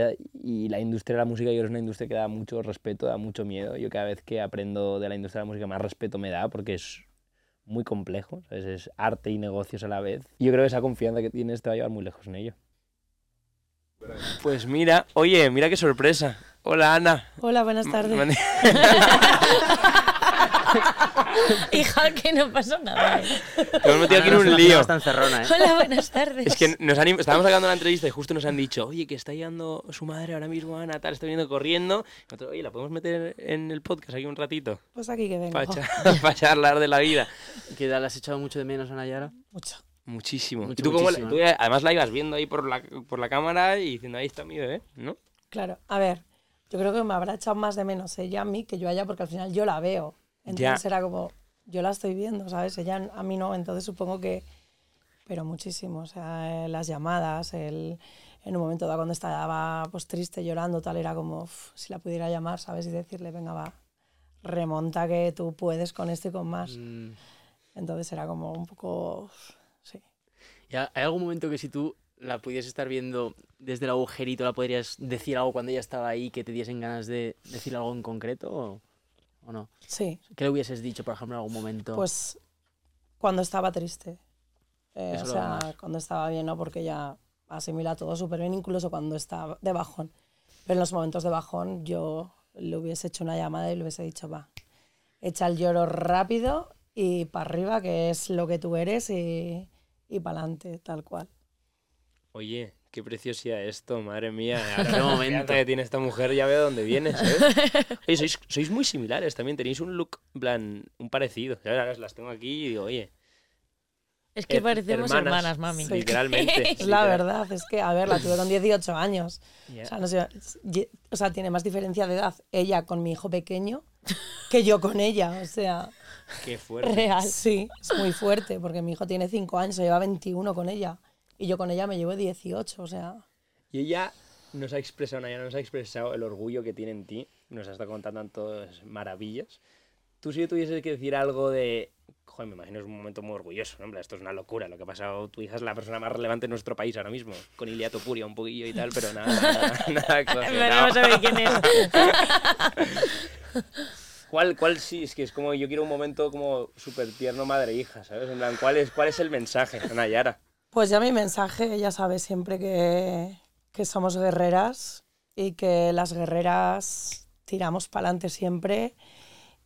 y la industria de la música yo creo que es una industria que da mucho respeto, da mucho miedo. Yo cada vez que aprendo de la industria de la música más respeto me da porque es muy complejo, ¿sabes? Es arte y negocios a la vez. Y yo creo que esa confianza que tienes te va a llevar muy lejos en ello. Pues mira, oye, mira qué sorpresa. Hola Ana. Hola, buenas tardes. *laughs* *laughs* *laughs* Hija, que no pasó nada. ¿eh? Te hemos metido aquí en un lío. Está encerrona, ¿eh? Hola, buenas tardes. Es que nos han, estábamos acabando la entrevista y justo nos han dicho, oye, que está llegando su madre ahora mismo, Ana, tal, está viniendo corriendo. Nosotros, oye, ¿la podemos meter en el podcast aquí un ratito? Pues aquí que vengo. Para *laughs* *laughs* charlar de la vida. ¿Qué tal? ¿Has echado mucho de menos a Nayara? Mucho. Muchísimo. Mucho, y tú, cómo la- tú, eh, además la ibas viendo ahí por la, por la cámara y diciendo, ahí está mi bebé, ¿no? Claro, a ver, yo creo que me habrá echado más de menos ella a mí que yo a ella, porque al final yo la veo. Entonces Ya. era como, yo la estoy viendo, ¿sabes? Ella a mí no, entonces supongo que, pero muchísimo, o sea, eh, las llamadas, el, en un momento dado cuando estaba pues triste, llorando, tal, era como, uf, si la pudiera llamar, ¿sabes? Y decirle, venga, va, remonta que tú puedes con esto y con más. Mm, Entonces era como un poco, uf, sí. ¿y ha- ¿Hay algún momento que si tú la pudieses estar viendo desde el agujerito, la podrías decir algo cuando ella estaba ahí que te diesen ganas de decir algo en concreto o, o no? Sí, ¿Qué le hubieses dicho, por ejemplo, en algún momento? Pues cuando estaba triste. Eh, o sea, cuando estaba bien, ¿no? Porque ya asimila todo súper bien, incluso cuando está de bajón. Pero en los momentos de bajón yo le hubiese hecho una llamada y le hubiese dicho, va, echa el lloro rápido y para arriba, que es lo que tú eres, y, y para adelante, tal cual. Oye, qué preciosidad esto, madre mía. *laughs* Ahora momento. que tiene esta mujer, ya veo dónde viene, ¿sabes? *laughs* Oye, sois, sois muy similares también, tenéis un look, plan, un parecido. Ahora las tengo aquí y digo, oye, Es que her- parecemos hermanas, mami. *laughs* Literalmente. Es la verdad, es que, a ver, la tuve con 18 años. Ya. O sea, no sé, o sea, tiene más diferencia de edad ella con mi hijo pequeño que yo con ella. O sea, Qué fuerte. Real. sí, es muy fuerte, porque mi hijo tiene 5 años, se lleva 21 con ella. Y yo con ella me llevo 18, o sea, Y ella nos ha expresado, Nayara nos ha expresado el orgullo que tiene en ti, nos ha estado contando tantas maravillas. Tú si yo tuviese que decir algo de... Joder, me imagino es un momento muy orgulloso, ¿no? Esto es una locura, lo que ha pasado. Tu hija es la persona más relevante en nuestro país ahora mismo, con Ilia Topuria un poquillo y tal, pero nada, nada, nada *laughs* no sabe quién es. *laughs* ¿Cuál, ¿Cuál sí? Es que es como, yo quiero un momento como súper tierno madre-hija, ¿sabes? En plan, ¿cuál es, ¿cuál es el mensaje, Nayara? Pues ya mi mensaje, ella sabe siempre que, que somos guerreras y que las guerreras tiramos para adelante siempre.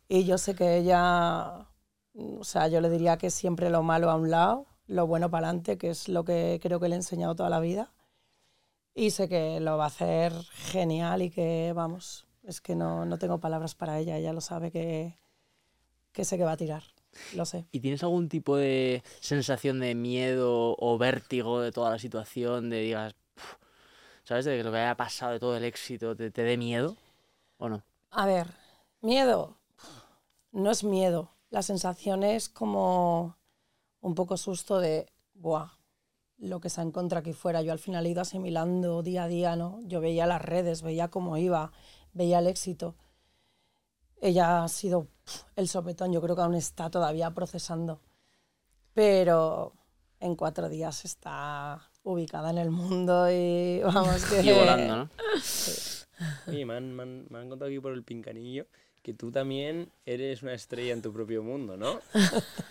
Y yo sé que ella, o sea, yo le diría que siempre lo malo a un lado, lo bueno para adelante, que es lo que creo que le he enseñado toda la vida. Y sé que lo va a hacer genial y que, vamos, es que no, no tengo palabras para ella, ella lo sabe que, que sé que va a tirar, lo sé. ¿Y tienes algún tipo de sensación de miedo o vértigo de toda la situación? De digas, ¿sabes? De que lo que haya pasado, de todo el éxito, te, te dé miedo o no? A ver, miedo. No es miedo. La sensación es como un poco susto de, buah, lo que se ha encontrado aquí fuera. Yo al final he ido asimilando día a día, ¿no? Yo veía las redes, veía cómo iba, veía el éxito. Ella ha sido pf, el sopetón, yo creo que aún está todavía procesando. Pero en cuatro días está ubicada en el mundo y *laughs* vamos que... Y volando, ¿no? Oye, me han, me han- me han contado aquí por el pincanillo que tú también eres una estrella en tu propio mundo, ¿no?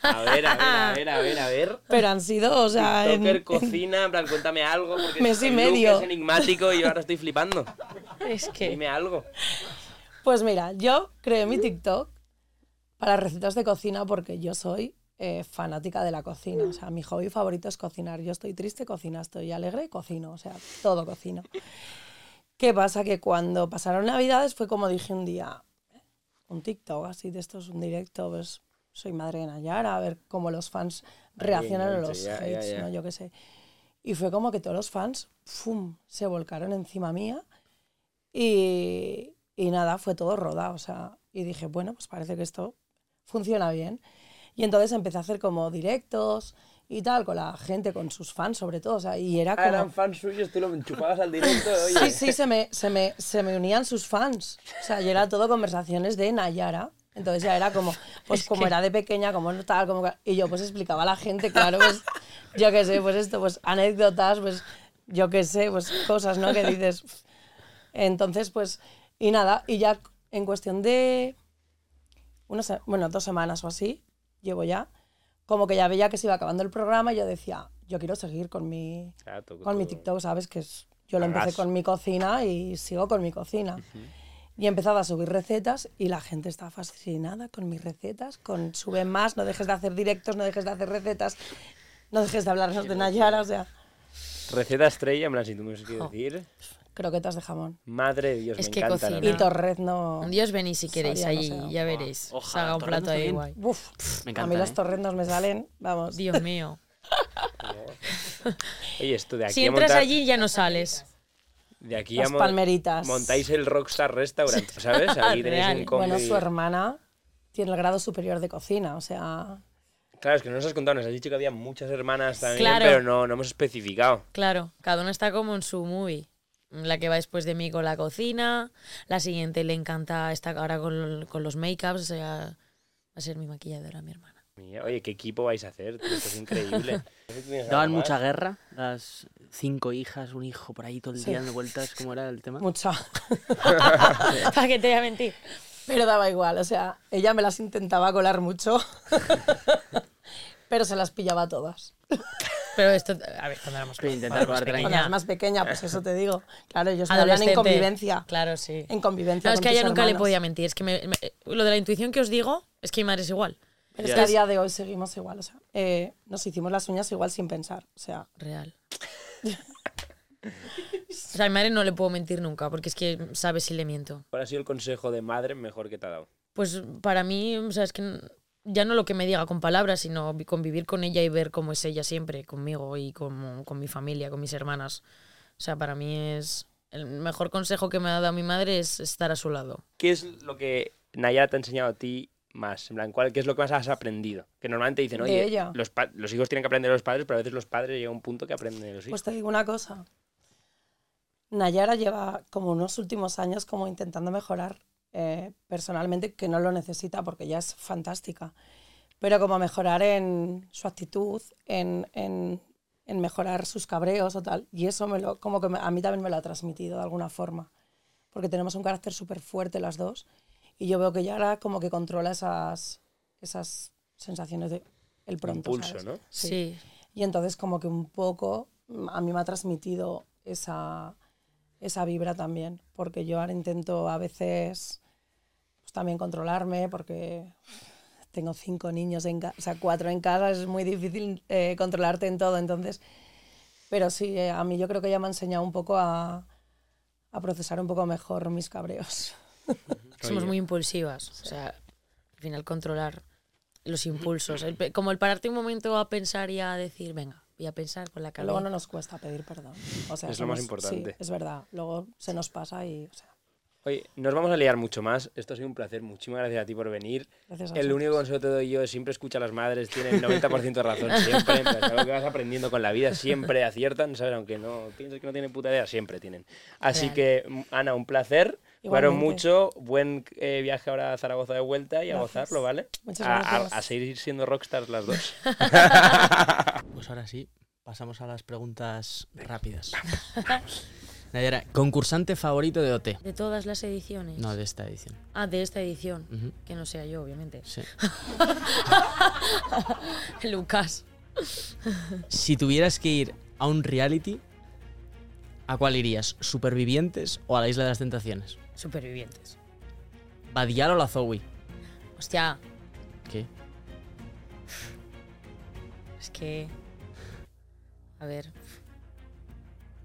A ver, a ver, a ver, a ver, a ver. Pero han sido, o sea, en- TikToker, en- cocina, en plan, cuéntame algo, porque Mes y medio. es enigmático y yo ahora estoy flipando. Es que. Dime algo. Pues mira, yo creé mi TikTok para recetas de cocina porque yo soy eh, fanática de la cocina. O sea, mi hobby favorito es cocinar. Yo estoy triste, cocina. Estoy alegre, cocino. O sea, todo cocino. ¿Qué pasa? Que cuando pasaron Navidades fue como dije un día, un TikTok así de estos, un directo, pues soy madre de Nayara, a ver cómo los fans reaccionan a los ya, ya, hates, ya. ¿no? Yo qué sé. Y fue como que todos los fans, ¡fum!, se volcaron encima mía y, y nada, fue todo rodado, o sea, y dije, bueno, pues parece que esto funciona bien. Y entonces empecé a hacer como directos y tal, con la gente, con sus fans sobre todo, o sea, y era Ah, como... eran fans suyos, tú lo enchufabas al directo, *laughs* oye. Sí, sí, se me, se, me, se me unían sus fans. O sea, y era todo conversaciones de Nayara. Entonces ya era como, pues como era de pequeña, como tal, como... que- Y yo pues explicaba a la gente, claro, pues yo qué sé, pues esto, pues anécdotas, pues yo qué sé, pues cosas, ¿no? Que dices... Entonces, pues, y nada, y ya en cuestión de, una se- bueno, dos semanas o así, llevo ya, como que ya veía que se iba acabando el programa y yo decía, yo quiero seguir con mi, tú- con mi tú- TikTok, ¿sabes? Que es, yo lo empecé con mi cocina y sigo con mi cocina. Y he empezado a subir recetas y la gente está fascinada con mis recetas, con sube más, no dejes de hacer directos, no dejes de hacer recetas, no dejes de hablarnos de Nayara, o sea, Receta estrella, en plan, si tú me quieres decir. croquetas de jamón. Madre de Dios, Es me que encanta. cocina. Y torrezno. Un Dios venís si queréis Sabía, no allí, sé. ya veréis. Ojalá, Os haga un torreznos plato ahí bien. guay. Uf, Me a mí encanta, los ¿eh? torrendos me salen, vamos. Dios mío. *laughs* Oye, esto de aquí Si a entras montar- allí ya no sales. De aquí Las a mon- palmeritas. Montáis el Rockstar Restaurant, ¿sabes? Aquí *laughs* tenéis Real. un combi. Bueno, su hermana tiene el grado superior de cocina, o sea, Claro, es que no nos has contado, nos has dicho que había muchas hermanas también, Claro. pero no, no hemos especificado. Claro, cada uno está como en su movie. La que va después de mí con la cocina, la siguiente le encanta estar ahora con, con los make-ups, o sea, va a ser mi maquilladora, mi hermana. Oye, ¿qué equipo vais a hacer? Esto es increíble. *laughs* Daban mucha guerra, las cinco hijas, un hijo por ahí todo el día dando vueltas, ¿cómo era el tema? mucha. *laughs* *laughs* ¿Para qué te voy a mentir? Pero daba igual, o sea, ella me las intentaba colar mucho, *laughs* pero se las pillaba todas. Pero esto, a ver, cuando éramos Pero intentar cuando más pequeña, pues eso te digo. Claro, ellos me hablan en Adolescente. convivencia. Claro, sí. En convivencia. No, es con que a ella nunca le hermanos. podía mentir. Es que me- me- lo de la intuición que os digo es que mi madre es igual. Pero es que a día de hoy seguimos igual, o sea, eh, nos hicimos las uñas igual sin pensar, o sea, Real. *laughs* O sea, a mi madre no le puedo mentir nunca, porque es que sabe si le miento. ¿Cuál ha sido el consejo de madre mejor que te ha dado? Pues para mí, o sea, es que ya no lo que me diga con palabras, sino vi- convivir con ella y ver cómo es ella siempre, conmigo y con, con mi familia, con mis hermanas. O sea, para mí es... El mejor consejo que me ha dado mi madre es estar a su lado. ¿Qué es lo que Nayara te ha enseñado a ti más? En plan, ¿cuál, ¿qué es lo que más has aprendido? Que normalmente dicen, oye. Los, los hijos tienen que aprender de los padres, pero a veces los padres llegan a un punto que aprenden de los hijos. pues te digo una cosa. Nayara lleva como unos últimos años como intentando mejorar eh, personalmente, que no lo necesita porque ya es fantástica, pero como mejorar en su actitud, en, en- en mejorar sus cabreos o tal. Y eso me lo, como que me- a mí también me lo ha transmitido de alguna forma, porque tenemos un carácter súper fuerte las dos y yo veo que Yara como que controla esas, esas sensaciones de el pronto. Impulso, ¿sabes? ¿no? Sí. Y entonces como que un poco a mí me ha transmitido esa, esa vibra también, porque yo ahora intento a veces pues, también controlarme, porque tengo cinco niños en casa, o sea, cuatro en casa, es muy difícil eh, controlarte en todo, entonces, pero sí, eh, a mí yo creo que ella me ha enseñado un poco a, a procesar un poco mejor mis cabreos. *laughs* Somos muy impulsivas. O sea, al final controlar los impulsos. Como el pararte un momento a pensar y a decir, venga, voy a pensar con la Luego cabeza. no nos cuesta pedir perdón. O sea, Es lo más somos- importante. Sí, es verdad. Luego se nos pasa y, o sea, Oye, nos vamos a liar mucho más. Esto ha sido un placer. Muchísimas gracias a ti por venir. gracias a El único consejo que te doy yo es siempre escucha a las madres, tienen 90% de razón siempre. Es algo que vas aprendiendo con la vida, siempre aciertan, ¿sabes? Aunque no pienses que no tienen puta idea, siempre tienen. Así Real. que, Ana, un placer. Jugaron Igualmente. mucho, buen eh, viaje ahora a Zaragoza de vuelta y a Gracias. gozarlo, ¿vale? Muchas a, a- gracias. a seguir siendo rockstars las dos. *laughs* *laughs* Pues ahora sí, pasamos a las preguntas rápidas. Nayara, concursante favorito de OT. De todas las ediciones. No, de esta edición. Ah, de esta edición. Que no sea yo, obviamente. Sí. *laughs* Lucas. Si tuvieras que ir a un reality, ¿a cuál irías? ¿Supervivientes o a la Isla de las Tentaciones? Supervivientes. ¿Badial o la Zoe? Hostia, ¿Qué? es que. A ver.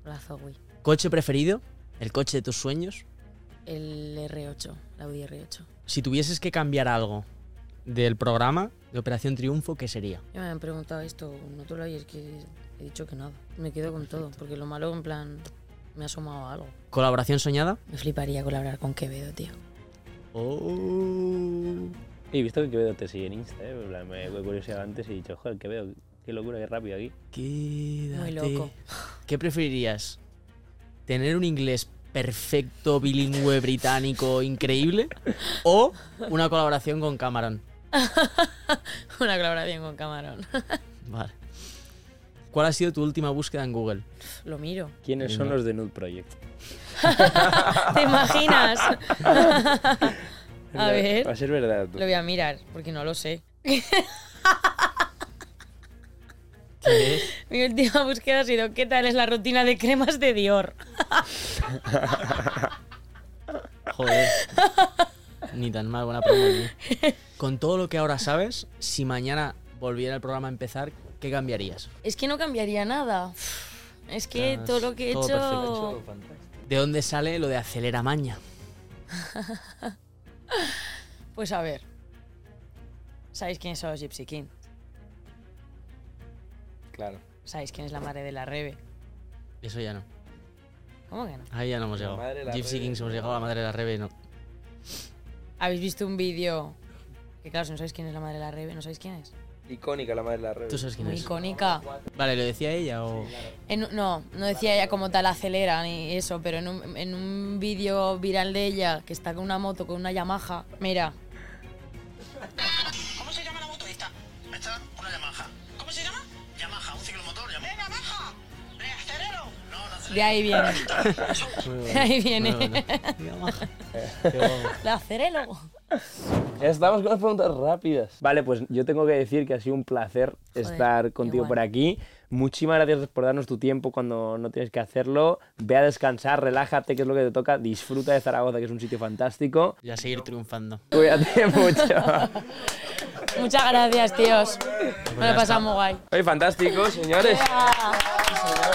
La Zoe. ¿Coche preferido? ¿El coche de tus sueños? El R8, la Audi R8. Si tuvieses que cambiar algo del programa de Operación Triunfo, ¿qué sería? Ya me han preguntado esto, no te lo oyes, que he dicho que nada. Me quedo con todo, porque lo malo, en plan, me ha asomado a algo. ¿Colaboración soñada? Me fliparía colaborar con Quevedo, tío. Oh. Y he visto que Quevedo te sigue en Insta, ¿eh? Me he curiosidad antes y he dicho, joder, Quevedo, qué locura, qué rápido aquí. Quédate. Muy loco. ¿Qué preferirías? ¿Tener un inglés perfecto, bilingüe, británico, increíble? ¿O una colaboración con Cameron? *laughs* Una colaboración con Camarón. Vale. ¿Cuál ha sido tu última búsqueda en Google? lo miro. ¿Quiénes son los de Nude Project? *laughs* ¿Te imaginas? *laughs* a ver, Va a ser verdad. tú. lo voy a mirar, porque no lo sé. ¿Qué? *laughs* Mi última búsqueda ha sido ¿qué tal es la rutina de cremas de Dior? Joder. Ni tan mal, buena promo. tío. Con todo lo que ahora sabes, si mañana volviera el programa a empezar, ¿qué cambiarías? Es que no cambiaría nada. Es que Estás todo lo que he todo hecho... ¿De dónde sale lo de acelera maña? *laughs* Pues a ver. ¿Sabéis quiénes son los Gypsy King? Claro. ¿Sabéis quién es la madre de la Rebe? Eso ya no. ¿Cómo que no? Ahí ya no hemos La llegado. Gypsy Rebe. Kings hemos llegado, la madre de la Rebe no. ¿Habéis visto un vídeo? Que claro, si no sabéis quién es la madre de la Rebe, ¿no sabéis quién es? Icónica la madre de la red. ¿Tú sabes quién Muy es? icónica. Vale, ¿lo decía ella o...? En no, no decía ella como tal acelera ni eso, pero en un, en un vídeo viral de ella que está con una moto, con una Yamaha, mira, de ahí viene. *laughs* De ahí viene. Muy. La. Ya estamos con las preguntas rápidas. Vale, pues yo tengo que decir que ha sido un placer estar contigo igual. por aquí. Muchísimas gracias por darnos tu tiempo cuando no tienes que hacerlo. Ve a descansar, relájate, que es lo que te toca. Disfruta de Zaragoza, que es un sitio fantástico. Y a seguir triunfando. Cuídate *laughs* mucho. Muchas gracias, tíos. Me lo pasamos guay. Oye, fantástico, señores. Ah.